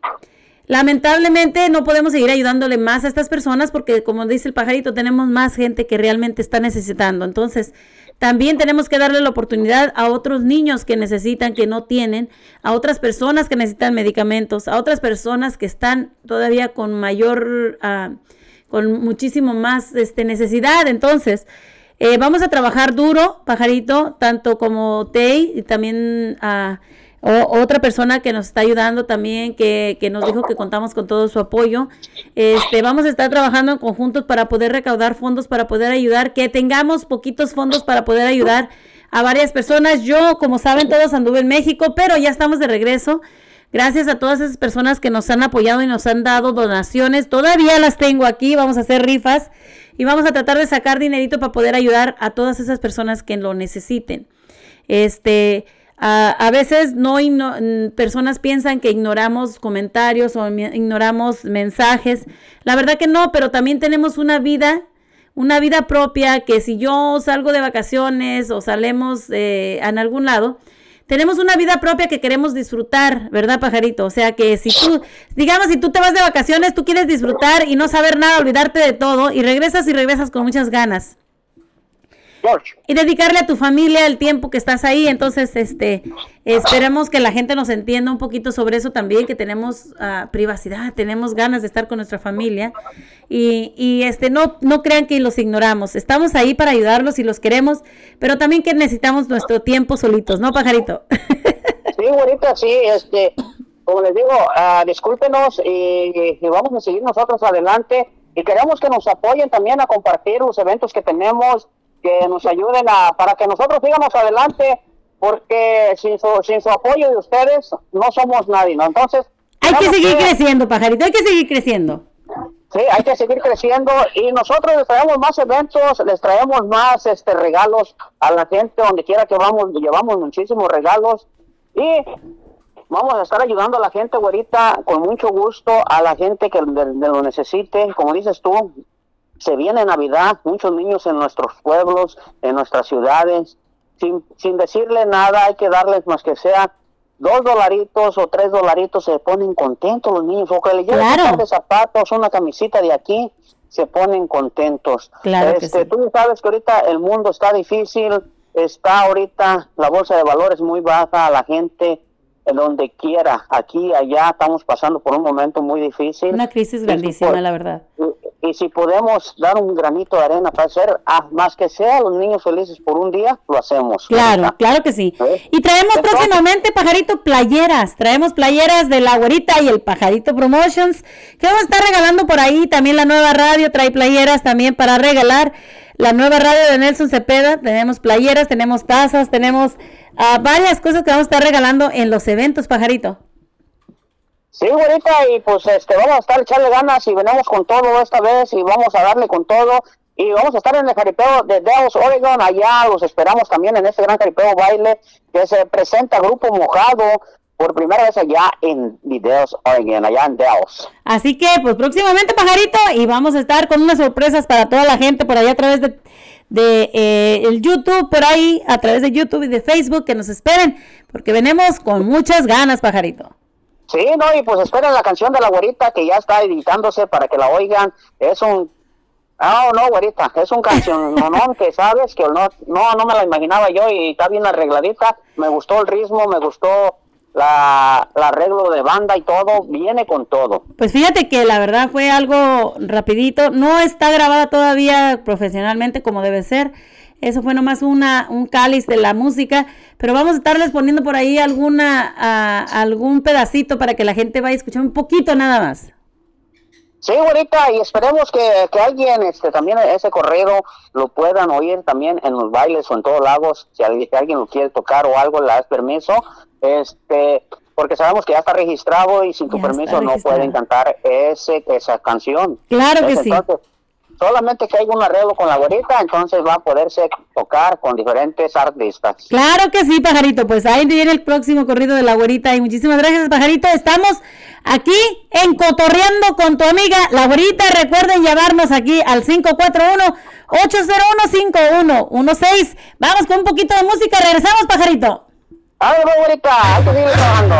Lamentablemente no podemos seguir ayudándole más a estas personas porque como dice el pajarito, tenemos más gente que realmente está necesitando. Entonces, también tenemos que darle la oportunidad a otros niños que necesitan, que no tienen, a otras personas que necesitan medicamentos, a otras personas que están todavía con mayor, uh, con muchísimo más este, necesidad. Entonces, eh, vamos a trabajar duro, pajarito, tanto como Tei y también a otra persona que nos está ayudando también, que, que, nos dijo que contamos con todo su apoyo. Este, vamos a estar trabajando en conjuntos para poder recaudar fondos, para poder ayudar, que tengamos poquitos fondos para poder ayudar a varias personas. Yo, como saben, todos anduve en México, pero ya estamos de regreso. Gracias a todas esas personas que nos han apoyado y nos han dado donaciones. Todavía las tengo aquí, vamos a hacer rifas y vamos a tratar de sacar dinerito para poder ayudar a todas esas personas que lo necesiten. Este, a, veces no personas piensan que ignoramos comentarios o ignoramos mensajes. La verdad que no, pero también tenemos una vida, una vida propia que si yo salgo de vacaciones o salemos eh, en algún lado, tenemos una vida propia que queremos disfrutar, ¿verdad, pajarito? O sea que si tú, digamos, si tú te vas de vacaciones, tú quieres disfrutar y no saber nada, olvidarte de todo y regresas y regresas con muchas ganas. Y dedicarle a tu familia el tiempo que estás ahí. Entonces, este, esperemos que la gente nos entienda un poquito sobre eso también, que tenemos ah, privacidad, tenemos ganas de estar con nuestra familia. Y, y este, no, no crean que los ignoramos. Estamos ahí para ayudarlos y los queremos, pero también que necesitamos nuestro tiempo solitos, ¿no, pajarito? Sí, bonita, sí, este, como les digo, ah, discúlpenos y, y vamos a seguir nosotros adelante y queremos que nos apoyen también a compartir los eventos que tenemos, que nos ayuden a, para que nosotros sigamos adelante, porque sin su, sin su apoyo de ustedes no somos nadie, ¿no? Entonces... Hay que seguir creciendo, pajarito, hay que seguir creciendo. Sí, hay que seguir creciendo y nosotros les traemos más eventos, les traemos más este regalos a la gente donde quiera que vamos, llevamos muchísimos regalos y vamos a estar ayudando a la gente, güerita, con mucho gusto, a la gente que de- de lo necesite, como dices tú, se viene Navidad, muchos niños en nuestros pueblos, en nuestras ciudades, sin, sin decirle nada, hay que darles más que sea dos dolaritos o tres dolaritos, se ponen contentos los niños, o que le lleven Claro. un par de zapatos, una camisita de aquí, se ponen contentos. Claro este, sí. Tú sabes que ahorita el mundo está difícil, está ahorita la bolsa de valores muy baja, la gente en donde quiera, aquí, allá, estamos pasando por un momento muy difícil. Una crisis grandísima, la verdad. Y, y si podemos dar un granito de arena para hacer, ah, más que sea los niños felices por un día, lo hacemos. Claro, claro que sí. Y traemos próximamente, pajarito, playeras. Traemos playeras de la güerita y el pajarito Promotions, que vamos a estar regalando por ahí. También la nueva radio trae playeras también para regalar. La nueva radio de Nelson Cepeda, tenemos playeras, tenemos tazas, tenemos ah, varias cosas que vamos a estar regalando en los eventos, pajarito. Sí, güerita, y pues este, vamos a estar echarle ganas y venimos con todo esta vez y vamos a darle con todo. Y vamos a estar en el jaripeo de Dallas, Oregon, allá los esperamos también en este gran jaripeo baile que se presenta Grupo Mojado por primera vez allá en Videos, Oregon, allá en Dallas. Así que, pues próximamente, pajarito, y vamos a estar con unas sorpresas para toda la gente por allá a través de, de eh, el YouTube, por ahí, a través de YouTube y de Facebook, que nos esperen, porque venimos con muchas ganas, pajarito. Sí, no, y pues esperen la canción de la güerita que ya está editándose para que la oigan. Es un... No, no, güerita, es un canción, no, que sabes que no, no, no me la imaginaba yo y está bien arregladita. Me gustó el ritmo, me gustó la, el arreglo de banda y todo, viene con todo. Pues fíjate que la verdad fue algo rapidito, no está grabada todavía profesionalmente como debe ser. Eso fue nomás una, un cáliz de la música, pero vamos a estarles poniendo por ahí alguna, ah, algún pedacito para que la gente vaya a escuchar un poquito nada más. Sí, güerita, y esperemos que, que alguien, este, también ese corrido lo puedan oír también en los bailes o en todos lados, si al- si alguien lo quiere tocar o algo, le das permiso, este, porque sabemos que ya está registrado y sin tu Ya permiso no pueden cantar ese, esa canción. Claro que sí. Entonces, solamente que haya un arreglo con la güerita, entonces va a poderse tocar con diferentes artistas. Claro que sí, pajarito. Pues ahí viene el próximo corrido de la güerita. Y muchísimas gracias, pajarito. Estamos aquí en Cotorreando con tu amiga la güerita. Recuerden llamarnos aquí al 541-801-5116. Vamos con un poquito de música. Regresamos, pajarito. Ay, güerita, hay que seguir trabajando.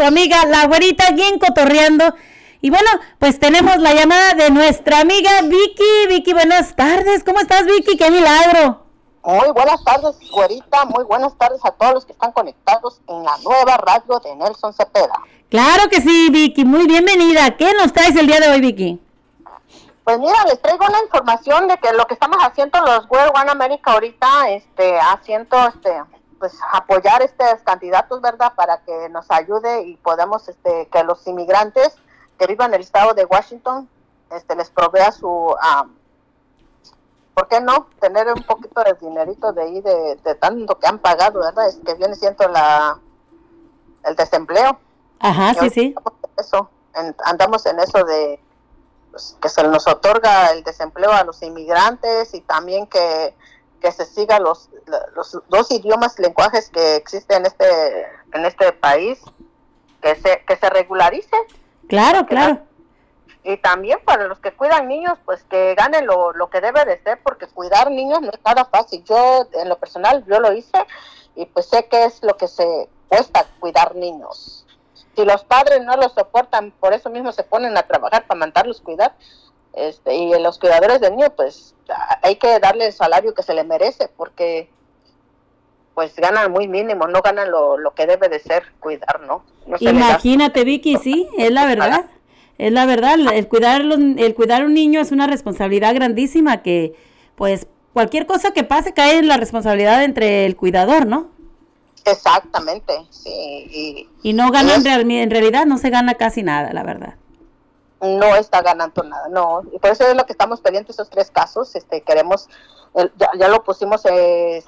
Tu amiga, la güerita, bien cotorreando. Y bueno, pues tenemos la llamada de nuestra amiga Vicky. Vicky, buenas tardes. ¿Cómo estás, Vicky? ¡Qué milagro! Muy buenas tardes, güerita. Muy buenas tardes a todos los que están conectados en la nueva radio de Nelson Cepeda. Claro que sí, Vicky. Muy bienvenida. ¿Qué nos traes el día de hoy, Vicky? Pues mira, les traigo la información de que lo que estamos haciendo los World One America ahorita, este, haciendo, este, pues apoyar estos candidatos, ¿verdad? Para que nos ayude y podamos, este, que los inmigrantes que vivan en el estado de Washington, este, les provea su, ah, ¿por qué no? Tener un poquito de dinerito de ahí, de, de tanto que han pagado, ¿verdad? Es que viene siendo la, el desempleo. Ajá, sí, sí. Eso, en- andamos en eso de pues, que se nos otorga el desempleo a los inmigrantes y también que, que se siga los, los dos idiomas lenguajes que existen en este en este país que se que se regularice. Claro, claro. y también para los que cuidan niños pues que ganen lo, lo que debe de ser porque cuidar niños no es nada fácil. Yo en lo personal yo lo hice y pues sé qué es lo que se cuesta cuidar niños. Si los padres no lo soportan por eso mismo se ponen a trabajar para mandarlos cuidar este y los cuidadores de niños pues hay que darle el salario que se le merece porque pues ganan muy mínimo no ganan lo, lo que debe de ser cuidar no, no se les da- Imagínate, Vicky, sí, es la verdad. Es la verdad, el cuidar, los- el cuidar a un niño es una responsabilidad grandísima que, pues, cualquier cosa que pase cae en la responsabilidad entre el cuidador, ¿no? Exactamente, sí. Y Y no gana, en, Es- real- en realidad no se gana casi nada, la verdad. No está ganando nada, no. Y por eso es lo que estamos pendientes esos tres casos. Este, queremos, el- ya, ya lo pusimos, eh,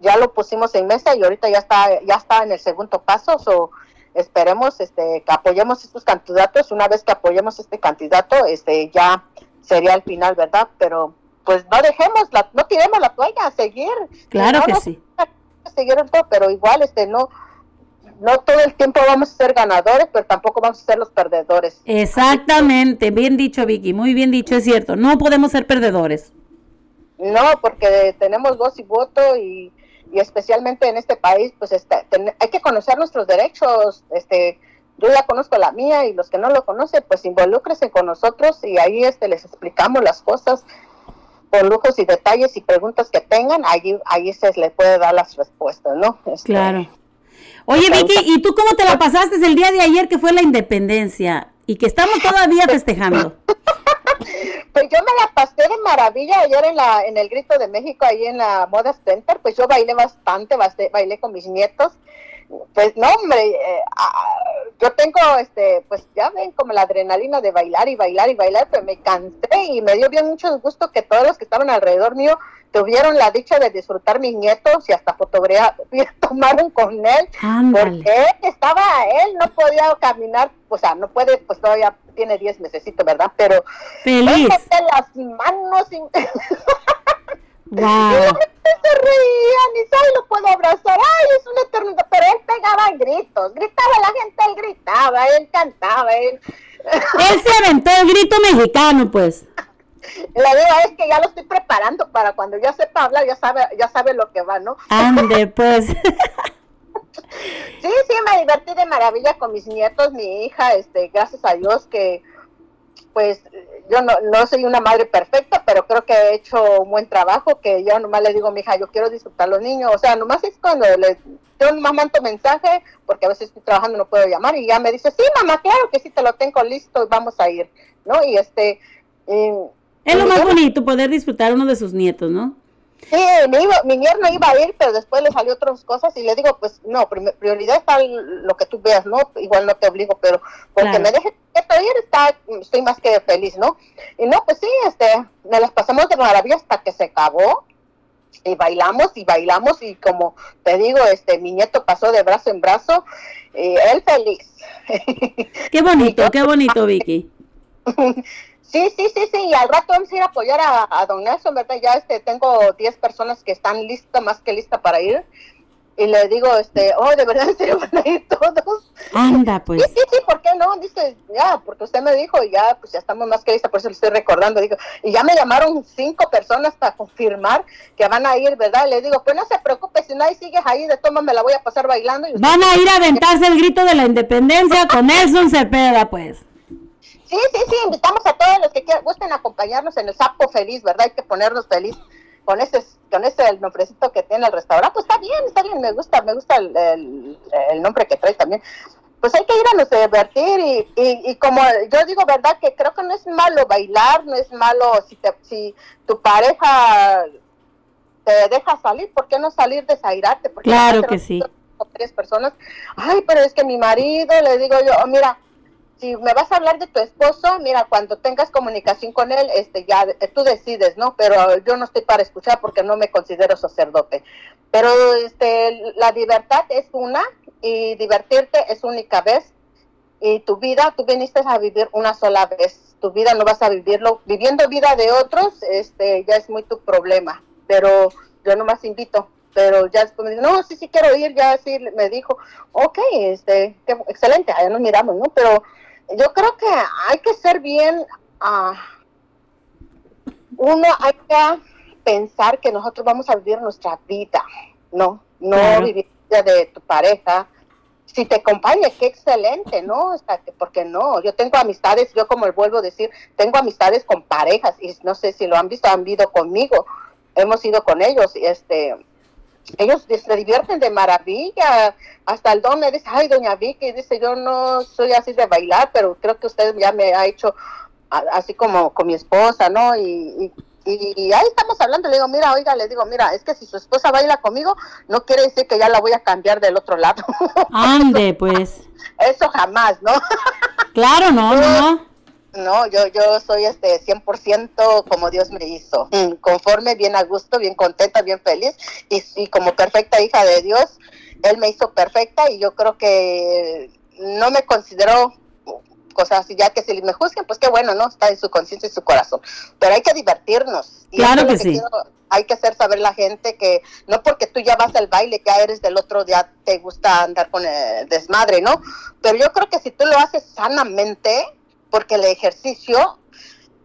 ya lo pusimos en mesa y ahorita ya está, ya está en el segundo paso. So, esperemos, este, que apoyemos estos candidatos. Una vez que apoyemos este candidato, este, ya sería el final, ¿verdad? Pero, pues no dejemos, la, no tiremos la toalla, a seguir. Claro No, que no, sí. seguir pero igual, este, no, no todo el tiempo vamos a ser ganadores, pero tampoco vamos a ser los perdedores. Exactamente, bien dicho, Vicky, muy bien dicho, es cierto. No podemos ser perdedores. No, porque tenemos voz y voto y, y especialmente en este país, pues está, ten- hay que conocer nuestros derechos. Este, yo ya conozco la mía y los que no lo conocen, pues involúcrense con nosotros y ahí este les explicamos las cosas con lujos y detalles y preguntas que tengan, ahí ahí se les puede dar las respuestas, ¿no? Este, Claro. Oye, Vicky, ¿y tú cómo te la pasaste el día de ayer que fue la independencia y que estamos todavía festejando? Pues yo me la pasé de maravilla ayer en la en el Grito de México, ahí en la Moda Center, pues yo bailé bastante, bailé con mis nietos. Pues no, hombre, eh, ah, yo tengo, este, pues ya ven, como la adrenalina de bailar y bailar y bailar, pero me cansé y me dio bien mucho gusto que todos los que estaban alrededor mío tuvieron la dicha de disfrutar mis nietos y hasta fotografía tomaron con él, Ándale. porque él estaba, él no podía caminar, o sea, no puede, pues todavía tiene 10 necesito, ¿verdad? Pero Feliz. Las manos. sin- Wow. Y la gente se reían y ay, lo puedo abrazar, ay, es una eternidad, pero él pegaba gritos, gritaba la gente, él gritaba, él cantaba, él... Él se aventó el grito mexicano, pues. La idea es que ya lo estoy preparando para cuando ya sepa hablar, ya sabe, ya sabe lo que va, ¿no? Ande, pues. Sí, sí, me divertí de maravilla con mis nietos, mi hija, este, gracias a Dios que, pues, yo no, no soy una madre perfecta, pero creo que he hecho un buen trabajo, que yo nomás le digo a mi hija, yo quiero disfrutar a los niños, o sea, nomás es cuando le, yo nomás mando mensaje, porque a veces estoy trabajando, no puedo llamar, y ya me dice, sí, mamá, claro que sí, te lo tengo listo, y vamos a ir, ¿no? Y este... y- Es lo más bonito, poder disfrutar uno de sus nietos, ¿no? Sí, mi, iba- mi yerno iba a ir, pero después le salió otras cosas y le digo, pues no, prioridad está lo que tú veas, ¿no? Igual no te obligo, pero porque Claro. me deje ir, está, estoy más que feliz, ¿no? Y no, pues sí, este, me las pasamos de maravilla hasta que se acabó y bailamos y bailamos y como te digo, este, mi nieto pasó de brazo en brazo y él feliz. Qué bonito, qué bonito, Vicky. Sí, sí, sí, sí, y al rato vamos a ir a apoyar a, a don Nelson, ¿verdad? Ya este, tengo 10 personas que están listas, más que listas para ir. Y le digo, este, oh, de verdad, ¿en serio van a ir todos? Anda, pues. Sí, sí, sí, ¿por qué no? Dice, ya, porque usted me dijo, y ya, pues ya estamos más que listas, por eso le estoy recordando. Digo, y ya me llamaron cinco personas para confirmar que van a ir, ¿verdad? Y le digo, pues no se preocupe, si nadie sigue ahí, de toma me la voy a pasar bailando. Y usted- Van a ir a aventarse el grito de la independencia con Nelson Cepeda, pues. Sí, sí, sí, invitamos a todos los que quieran, gusten acompañarnos en el Sapo Feliz, ¿verdad? Hay que ponernos feliz con ese, con ese el nombrecito que tiene el restaurante. Pues está bien, está bien, me gusta, me gusta el, el- el nombre que trae también. Pues hay que ir a nos divertir y, y, y como yo digo, ¿verdad? Que creo que no es malo bailar, no es malo si, te, si tu pareja te deja salir, ¿por qué no salir desairarte? Porque Claro que sí. tres personas, ay, pero es que mi marido, le digo yo, "Oh, mira, si me vas a hablar de tu esposo, mira, cuando tengas comunicación con él, este, ya eh, tú decides, ¿no? Pero yo no estoy para escuchar porque no me considero sacerdote. Pero, este, la libertad es una y divertirte es única vez. Y tu vida, tú viniste a vivir una sola vez. Tu vida no vas a vivirlo. Viviendo vida de otros, este, ya es muy tu problema. Pero yo nomás invito. Pero ya no, sí, sí quiero ir, ya sí me dijo, ok, este, excelente, allá nos miramos, ¿no? Pero yo creo que hay que ser bien, ah, uno hay que pensar que nosotros vamos a vivir nuestra vida, no, no Claro. vivir la vida de tu pareja. Si te acompaña, qué excelente, ¿no? O sea, que, ¿por qué no? Yo tengo amistades, yo como vuelvo a decir, tengo amistades con parejas y no sé si lo han visto, han ido conmigo, hemos ido con ellos y este, ellos se divierten de maravilla. Hasta el don me dice, ay, doña Vicky, dice, yo no soy así de bailar, pero creo que usted ya me ha hecho así como con mi esposa, ¿no? Y, y, y ahí estamos hablando, le digo, mira, oiga, le digo, mira, es que si su esposa baila conmigo, no quiere decir que ya la voy a cambiar del otro lado. Ande, pues. Eso jamás, ¿no? Claro, no, no, no. No, yo, yo soy este 100% como Dios me hizo, Mm, conforme, bien a gusto, bien contenta, bien feliz y, y como perfecta hija de Dios, Él me hizo perfecta y yo creo que no me considero cosas así, ya que si me juzguen, pues qué bueno, ¿no? Está en su conciencia y su corazón, pero hay que divertirnos. Y Claro que lo sí. quiero- hay que hacer saber la gente que no porque tú ya vas al baile, ya eres del otro día, te gusta andar con el desmadre, ¿no? Pero yo creo que si tú lo haces sanamente, porque el ejercicio,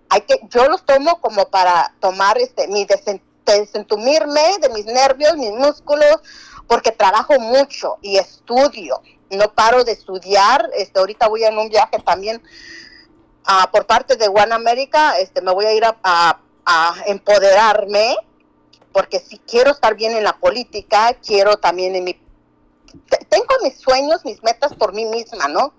hay que, yo los tomo como para tomar este, mi desen- desentumirme de mis nervios, mis músculos, porque trabajo mucho y estudio, no paro de estudiar, este, ahorita voy en un viaje también ah, por parte de One America, este, me voy a ir a, a- empoderarme, porque si quiero estar bien en la política, quiero también en mi... te- Tengo mis sueños, mis metas por mí misma, ¿no?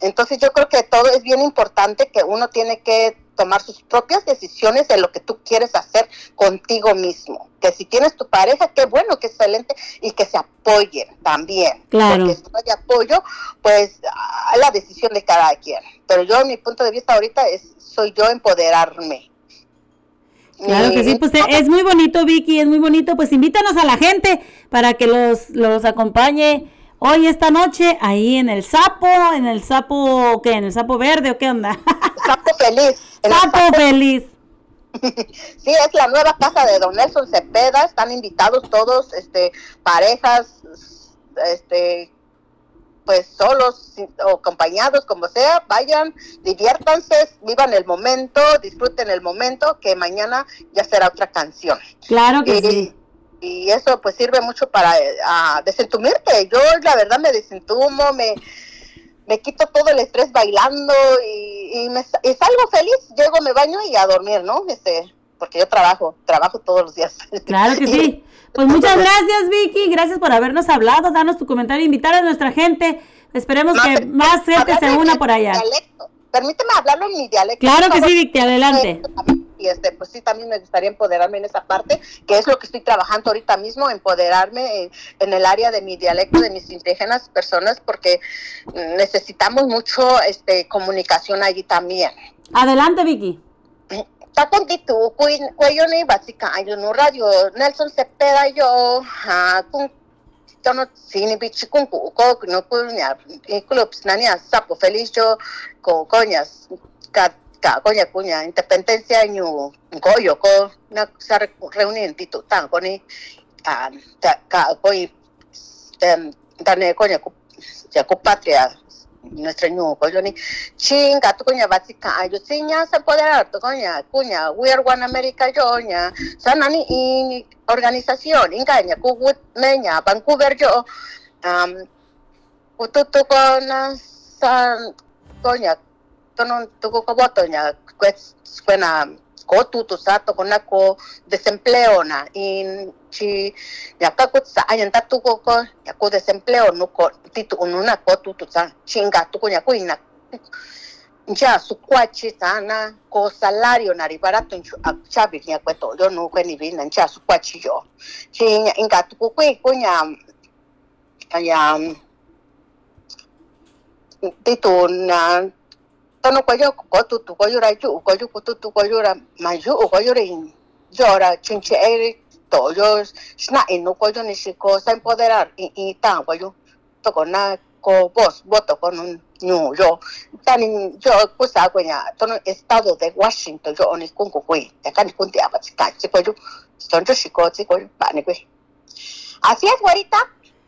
Entonces yo creo que todo es bien importante que uno tiene que tomar sus propias decisiones de lo que tú quieres hacer contigo mismo. Que si tienes tu pareja, qué bueno, qué excelente, y que se apoyen también. Claro. Porque si no hay apoyo, pues es la decisión de cada quien. Pero yo, mi punto de vista ahorita es, soy yo empoderarme. Claro que sí, pues es muy bonito, Vicky, es muy bonito. Pues invítanos a la gente para que los, los acompañe hoy, esta noche, ahí en el Sapo, en el Sapo, ¿qué? ¿En el Sapo Verde o qué onda? Sapo Feliz. Sapo Feliz. sí, es la nueva casa de Don Nelson Cepeda, están invitados todos, este, parejas, este, pues solos o acompañados, como sea, vayan, diviértanse, vivan el momento, disfruten el momento, que mañana ya será otra canción. Claro que y, sí. Y eso pues sirve mucho para eh, a desentumirte. Yo la verdad me desentumo, me, me quito todo el estrés bailando y, y, me, y salgo feliz, llego, me baño y a dormir, ¿no? Este, porque yo trabajo, trabajo todos los días. Claro que sí. Pues muchas gracias, Vicky. Gracias por habernos hablado, darnos tu comentario, invitar a nuestra gente. Esperemos que más gente se una por allá. Dialecto. Permíteme hablarlo en mi dialecto. Claro que sí, Vicky, adelante. Y este, pues sí, también me gustaría empoderarme en esa parte, que es lo que estoy trabajando ahorita mismo, empoderarme en, en el área de mi dialecto, de mis indígenas personas, porque necesitamos mucho este, comunicación allí también. Adelante, Vicky. Takon gitu, cuello ni básica, yo no radio, Nelson Cepeda yo, ah, kung tono sini bichi kung ko ko no punya clubs nania sapo feliz yo ko coñas ka coña punya independencia ñu goyo ko na sa reunir titu tan ko ni ah ka ko dane coña ya ko patria nuestra ñu ko yo ni chinga tu coña básica ayo sinya se poder tu coña cuña we are one america yo nya sana ni in organización ingaña ku meña Vancouver yo um ututu ko na sa coña tono tuko ko boto nya buena ko tutu sa to ko na ko desempleo na. In chi ya ka ko sa ayan tatu ko ko ya ko desempleo no ko titu ununa ko tutu sa. Chinga tu ko nya ko ina. Ya su kwachi sana ko salario na ribarato nchu chabi nya kweto yo no kwe ni bina ncha su kwachi yo. Chi inga tu ko kwe ko nya ya titu na tono ko yo ko tu tu ko yo ra ju ko yo ko tu tu ko yo ra ra chinche yo sna en no ko yo ni si empoderar y y tan ko yo. To tan yo ko nya tono estado de Washington yo ni kun ko ko ya kan kun te yo son yo si ko chi ko pa ni así es güerita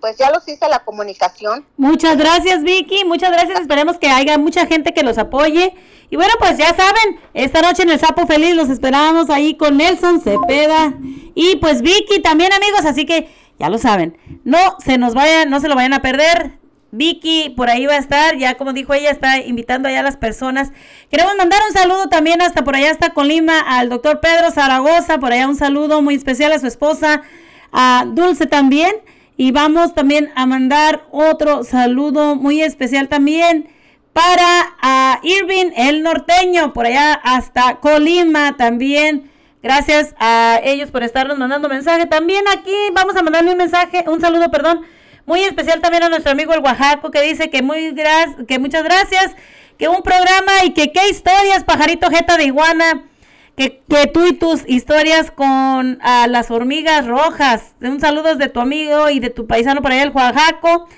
pues ya los hice la comunicación. Muchas gracias, Vicky. Muchas gracias. Esperemos que haya mucha gente que los apoye. Y bueno, pues ya saben, esta noche en el Sapo Feliz los esperamos ahí con Nelson Cepeda. Y pues Vicky también, amigos. Así que ya lo saben. No se nos vayan, no se lo vayan a perder. Vicky por ahí va a estar, ya como dijo ella, está invitando allá a las personas. Queremos mandar un saludo también hasta por allá, hasta Colima, al doctor Pedro Zaragoza, por allá un saludo muy especial a su esposa, a Dulce también. Y vamos también a mandar otro saludo muy especial también para Irving el norteño, por allá hasta Colima también. Gracias a ellos por estarnos mandando mensaje. También aquí vamos a mandarle un mensaje, un saludo, perdón, muy especial también a nuestro amigo el Oaxaco que dice que muy que muchas gracias, que un programa y que qué historias, pajarito jeta de iguana que, que, tú y tus historias con uh, las hormigas rojas. Un saludo de tu amigo y de tu paisano por allá, el Oaxaco.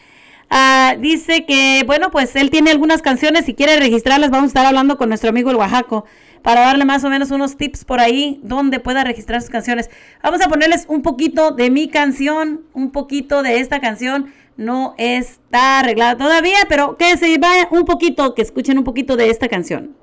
Uh, dice que, bueno, pues él tiene algunas canciones, si quiere registrarlas, vamos a estar hablando con nuestro amigo el Oaxaco para darle más o menos unos tips por ahí donde pueda registrar sus canciones. Vamos a ponerles un poquito de mi canción, un poquito de esta canción. No está arreglada todavía, pero que se vaya un poquito, que escuchen un poquito de esta canción.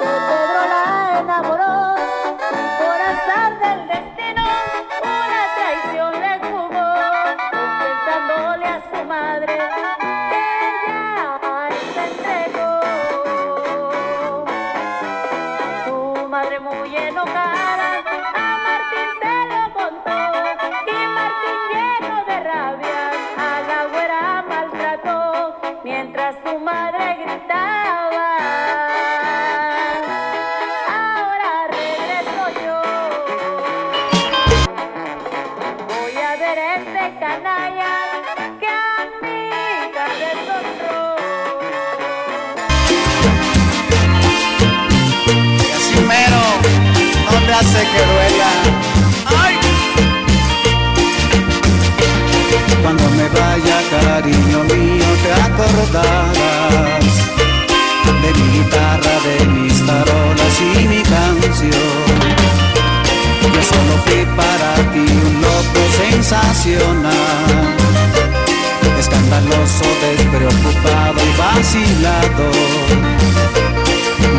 Que hace que duela. ¡Ay! Cuando me vaya, cariño mío, te acordarás de mi guitarra, de mis tarolas y mi canción. Yo solo fui para ti un loco sensacional, escandaloso, despreocupado y vacilador.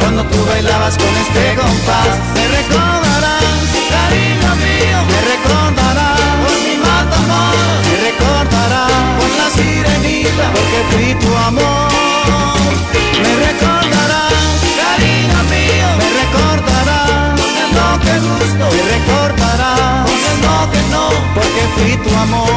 cuando tú bailabas con este compás. Me recordarás, cariño mío, me recordarás por mi matamor, me recordarás por la sirenita, porque fui tu amor. Me recordarás, cariño mío, me recordarás no que gusto, me recordarás no que no, porque fui tu amor.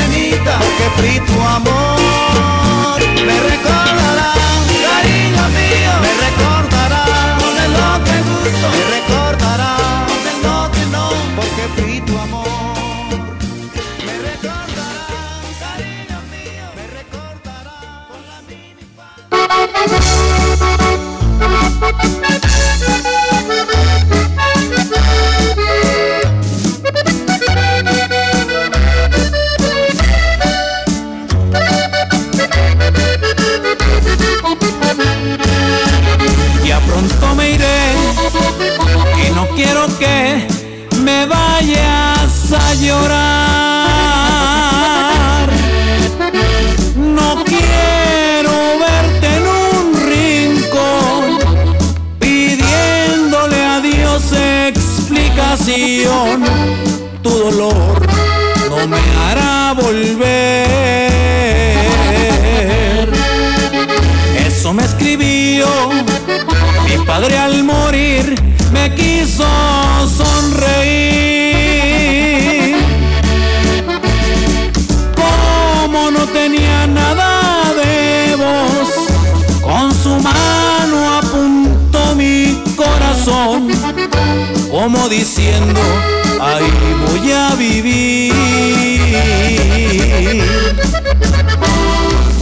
porque fui tu amor. Me recordarás, cariño mío, me recordarás con el lo que gusto, me recordarás llorar. No quiero verte en un rincón pidiéndole a Dios explicación. Tu dolor no me hará volver. Eso me escribió mi padre al morir como diciendo, ahí voy a vivir.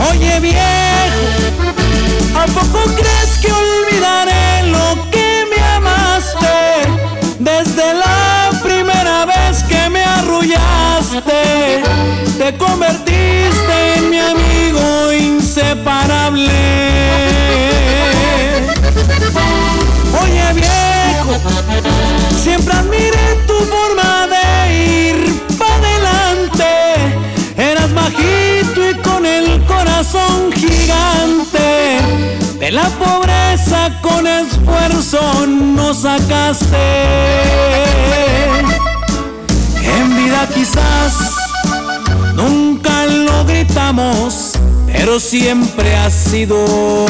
Oye viejo, ¿A poco crees que olvidaré lo que me amaste? Desde la primera vez que me arrullaste, te convertiste siempre admiré tu forma de ir para adelante. Eras bajito y con el corazón gigante de la pobre pobreza con esfuerzo nos sacaste. En vida quizás nunca lo gritamos, pero siempre ha sido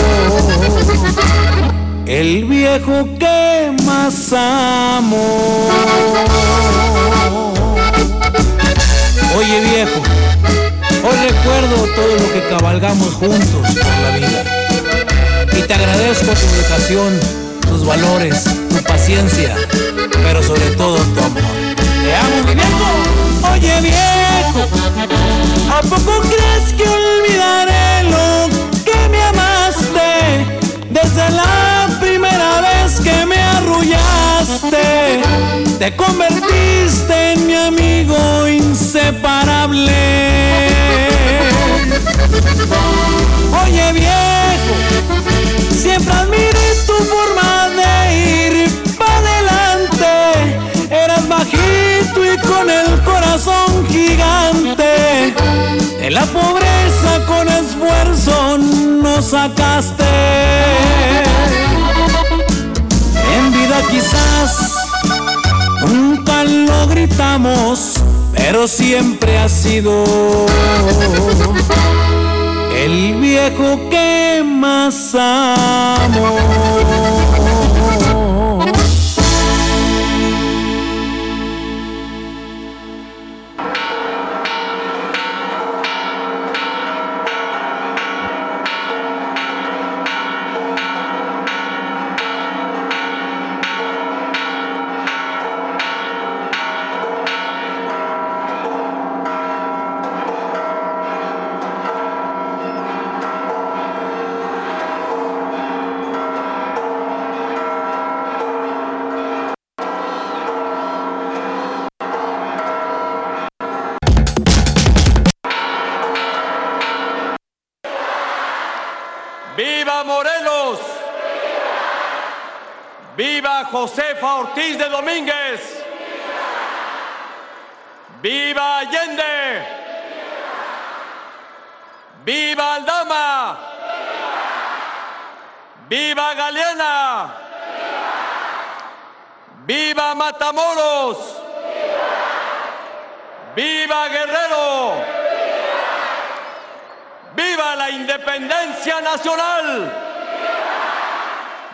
el viejo que más amo. Oye viejo, hoy recuerdo todo lo que cabalgamos juntos por la vida. Y te agradezco tu educación, tus valores, tu paciencia, pero sobre todo tu amor. Te amo, mi viejo. Oye viejo, ¿a poco crees que olvidaré lo que me amaste desde la Te convertiste en mi amigo inseparable. Oye viejo, siempre admiré tu forma de ir para adelante. Eras bajito y con el corazón gigante. De la pobreza con esfuerzo nos sacaste. Quizás nunca lo gritamos, pero siempre ha sido el viejo que más amo. Josefa Ortiz de Domínguez! ¡Viva Allende! ¡Viva Aldama! ¡Viva Galeana! ¡Viva Matamoros! ¡Viva Guerrero! ¡Viva la independencia nacional!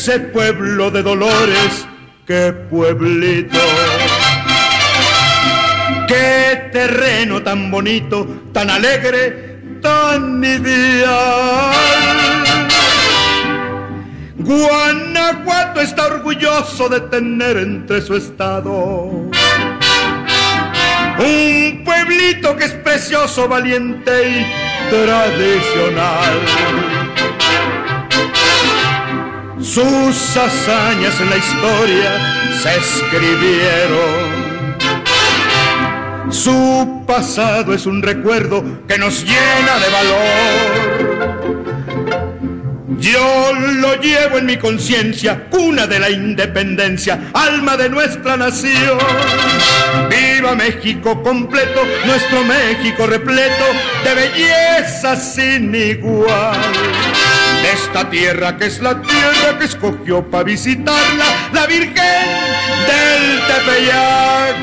Ese pueblo de dolores, qué pueblito. Qué terreno tan bonito, tan alegre, tan ideal. Guanajuato está orgulloso de tener entre su estado un pueblito que es precioso, valiente y tradicional. Sus hazañas en la historia se escribieron. Su pasado es un recuerdo que nos llena de valor. Yo lo llevo en mi conciencia, cuna de la independencia, alma de nuestra nación. Viva México completo, nuestro México repleto de belleza sin igual de esta tierra que es la tierra que escogió para visitarla la Virgen del Tepeyac.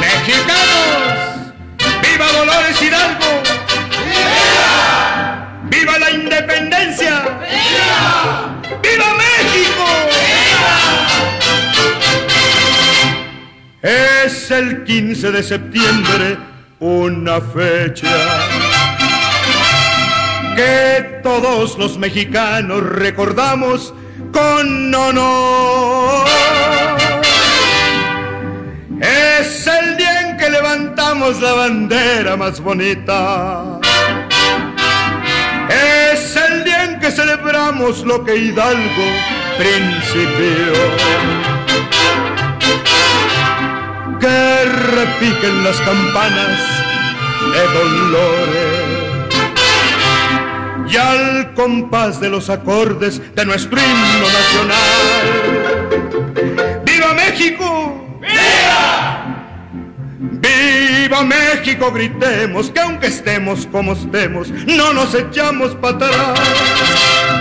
Mexicanos, viva Dolores Hidalgo, viva, viva la independencia, viva, viva México. Es el 15 de septiembre una fecha que todos los mexicanos recordamos con honor. Es el día en que levantamos la bandera más bonita. Es el día en que celebramos lo que Hidalgo principió. Que repiquen las campanas de dolores y al compás de los acordes de nuestro himno nacional. ¡Viva México! ¡Viva! ¡Viva México! Gritemos que aunque estemos como estemos, no nos echamos para atrás.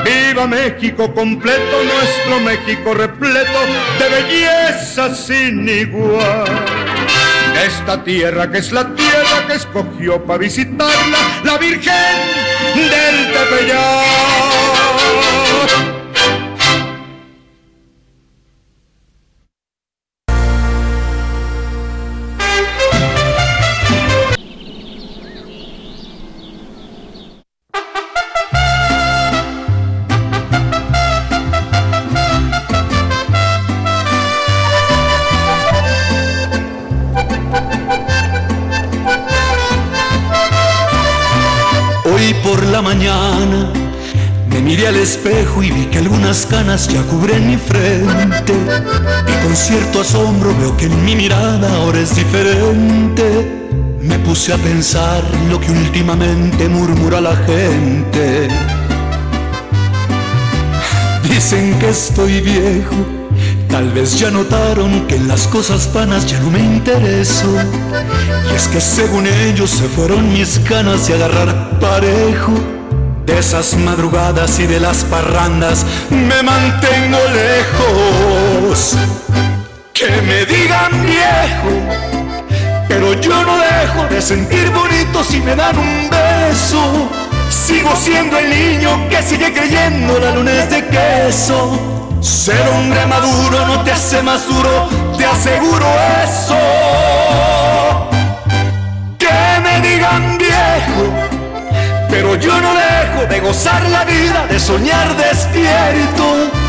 ¡Viva México completo, nuestro México repleto de belleza sin igual! Esta tierra que es la tierra que escogió para visitarla la Virgen del Tepeyac. Cierto asombro veo que en mi mirada ahora es diferente. Me puse a pensar lo que últimamente murmura la gente. Dicen que estoy viejo. Tal vez ya notaron que en las cosas vanas ya no me intereso. Y es que según ellos se fueron mis ganas de agarrar parejo. De esas madrugadas y de las parrandas me mantengo lejos. Que me digan viejo, pero yo no dejo de sentir bonito si me dan un beso. Sigo siendo el niño que sigue creyendo la luna es de queso. Ser hombre maduro no te hace más duro, te aseguro eso. Que me digan viejo, pero yo no dejo de gozar la vida, de soñar despierto.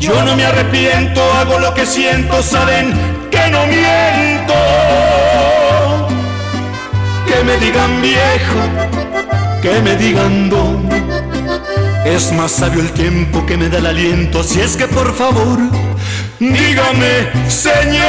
yo no me arrepiento, hago lo que siento, saben que no miento. Que me digan viejo, que me digan don. Es más sabio el tiempo que me da el aliento, si es que por favor, dígame, Señor.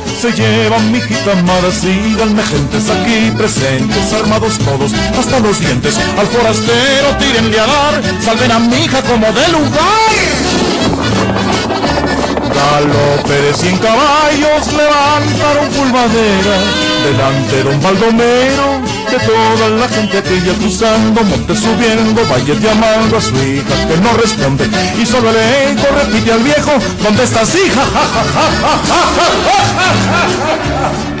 se llevan mi hijita amada, síganme gentes aquí presentes, armados todos hasta los dientes, al forastero tírenle a dar, salven a mi hija como de lugar. Galope de cien caballos levantaron pulvadera delante de don Baldomero, de toda la gente que iba cruzando, monte subiendo, valle llamando a su hija que no responde y solo el eco repite al viejo, ¿dónde estás hija?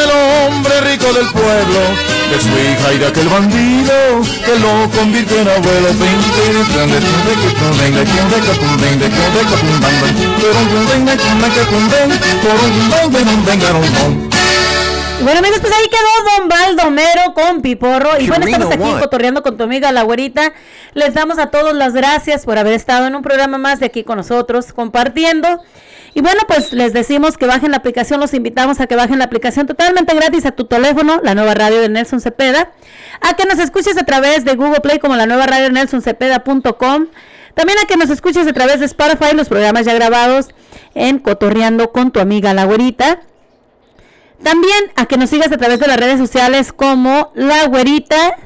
hombre rico del pueblo, de su hija y de aquel bandido que lo convirtió en abuelo. Y Bueno amigos, pues ahí quedó Don Baldomero con Piporro. Y bueno, estamos aquí cotorreando con tu amiga la güerita. Les damos a todos las gracias por haber estado en un programa más de aquí con nosotros, compartiendo. Y bueno, pues les decimos que bajen la aplicación, los invitamos a que bajen la aplicación totalmente gratis a tu teléfono, la nueva radio de Nelson Cepeda, a que nos escuches a través de Google Play como la nueva radio de nelsoncepeda.com, también a que nos escuches a través de Spotify, los programas ya grabados en Cotorreando con tu amiga la güerita. También a que nos sigas a través de las redes sociales como La Güerita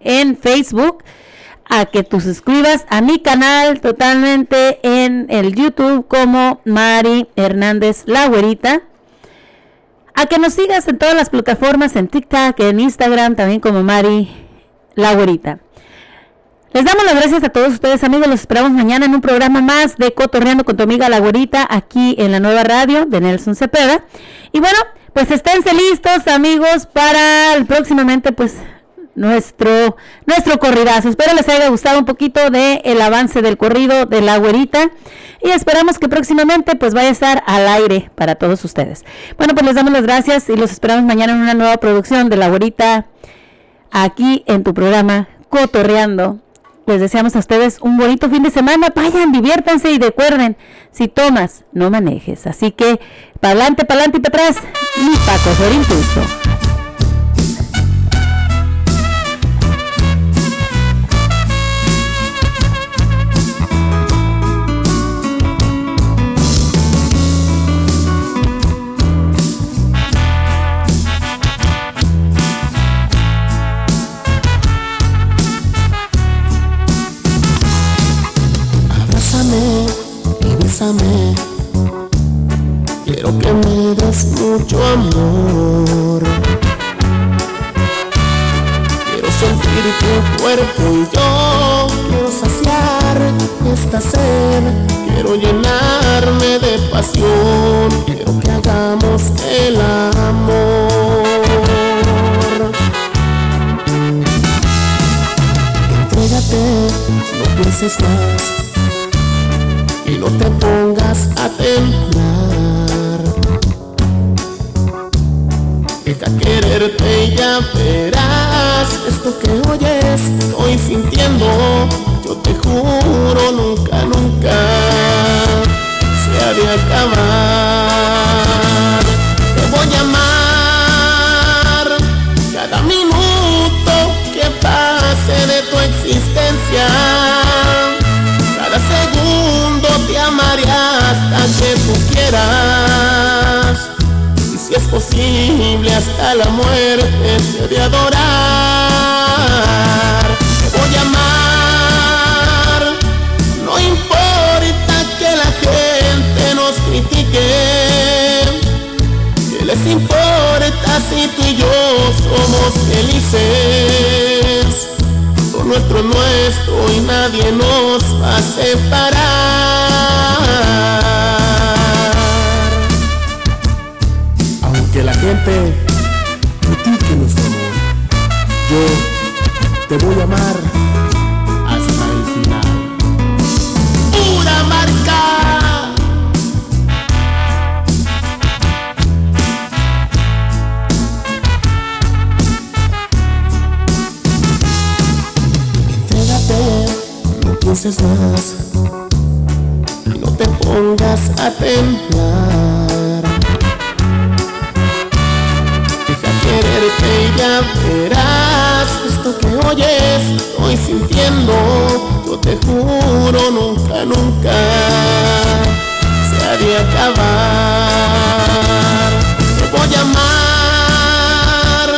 en Facebook. A que tú suscribas a mi canal totalmente en el YouTube como Mari Hernández La Güerita. A que nos sigas en todas las plataformas, en TikTok, en Instagram, también como Mari La Güerita. Les damos las gracias a todos ustedes amigos, los esperamos mañana en un programa más de Cotorreando con tu amiga La Güerita aquí en la nueva radio de Nelson Cepeda. Y bueno, pues esténse listos amigos para próximamente pues nuestro nuestro corridazo. Espero les haya gustado un poquito de el avance del corrido de La Güerita y esperamos que próximamente pues vaya a estar al aire para todos ustedes. Bueno, pues les damos las gracias y los esperamos mañana en una nueva producción de La Güerita aquí en tu programa Cotorreando. Les deseamos a ustedes un bonito fin de semana. Vayan, diviértanse y recuerden, si tomas, no manejes. Así que, para adelante y para atrás, ni coger impulso. Quiero que me des mucho amor. Quiero sentir tu cuerpo y yo quiero saciar esta sed. Quiero llenarme de pasión. Quiero que hagamos el amor. Entrégate, no pienses más no te pongas a temblar. Deja quererte y ya verás esto que oyes, estoy sintiendo. Yo te juro, nunca, nunca se ha de. Posible hasta la muerte de adorar. Te voy a amar. No importa que la gente nos critique. ¿Qué les importa si tú y yo somos felices? Lo nuestro es nuestro y nadie nos va a separar. la gente critique nuestro amor. Yo te voy a amar hasta el final. Una marca. Entrégate, no pienses más. No te pongas a temblar. Y ya verás esto que oyes, estoy sintiendo. Yo te juro, nunca, nunca se ha de acabar. Te voy a amar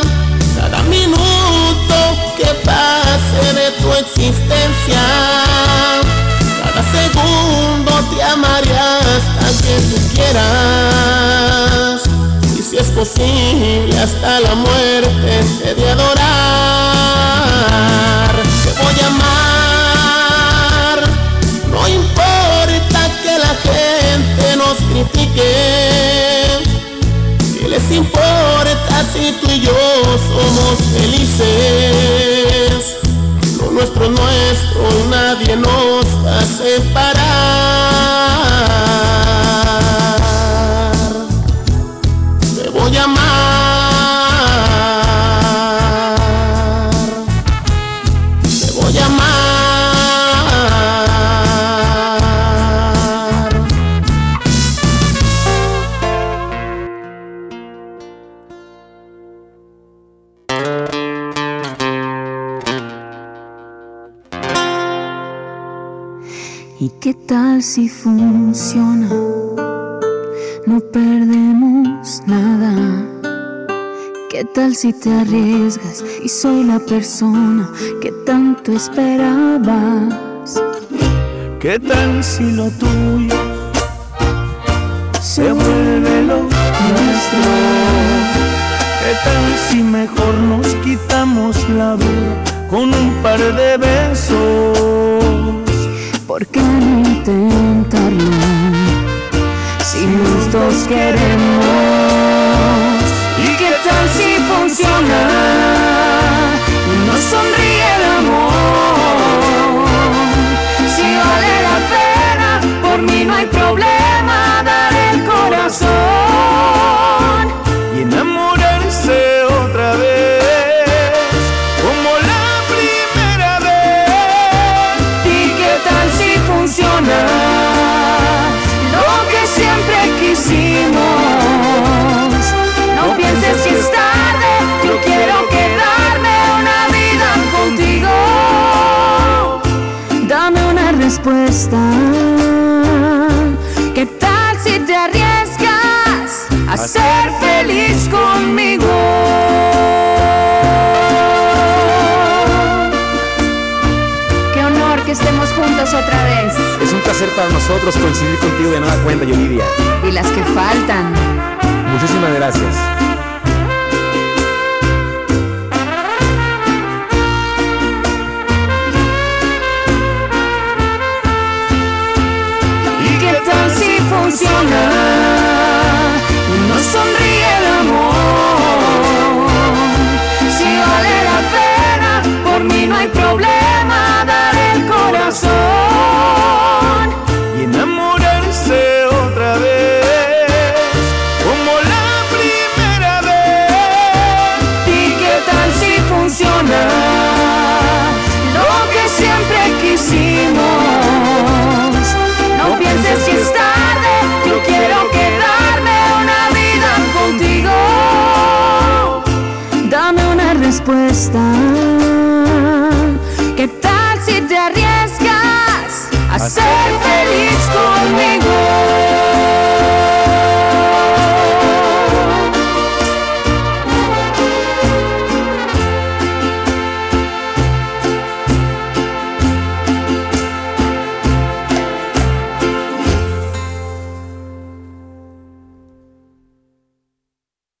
cada minuto que pase de tu existencia. Cada segundo te amaré hasta que tú quieras. Es posible hasta la muerte te de adorar. Te voy a amar. No importa que la gente nos critique. ¿Qué les importa si tú y yo somos felices? Lo nuestro es nuestro nadie nos va a separar. Qué tal si funciona? No perdemos nada. ¿Qué tal si te arriesgas y soy la persona que tanto esperabas? ¿Qué tal si lo tuyo se vuelve lo nuestro? ¿Qué tal si mejor nos quitamos la vida con un par de besos? ¿Por qué no intentarlo? Si los dos queremos. ¿Y qué tal si funciona? Y nos sonríe el amor. Si vale la pena, por mí no hay problema, ¿Qué tal si te arriesgas a ser feliz conmigo? Qué honor que estemos juntos otra vez. Es un placer para nosotros coincidir contigo de nueva cuenta, Yolidia. Y las que faltan. Muchísimas gracias. Funciona? Y nos sonríe ¿Qué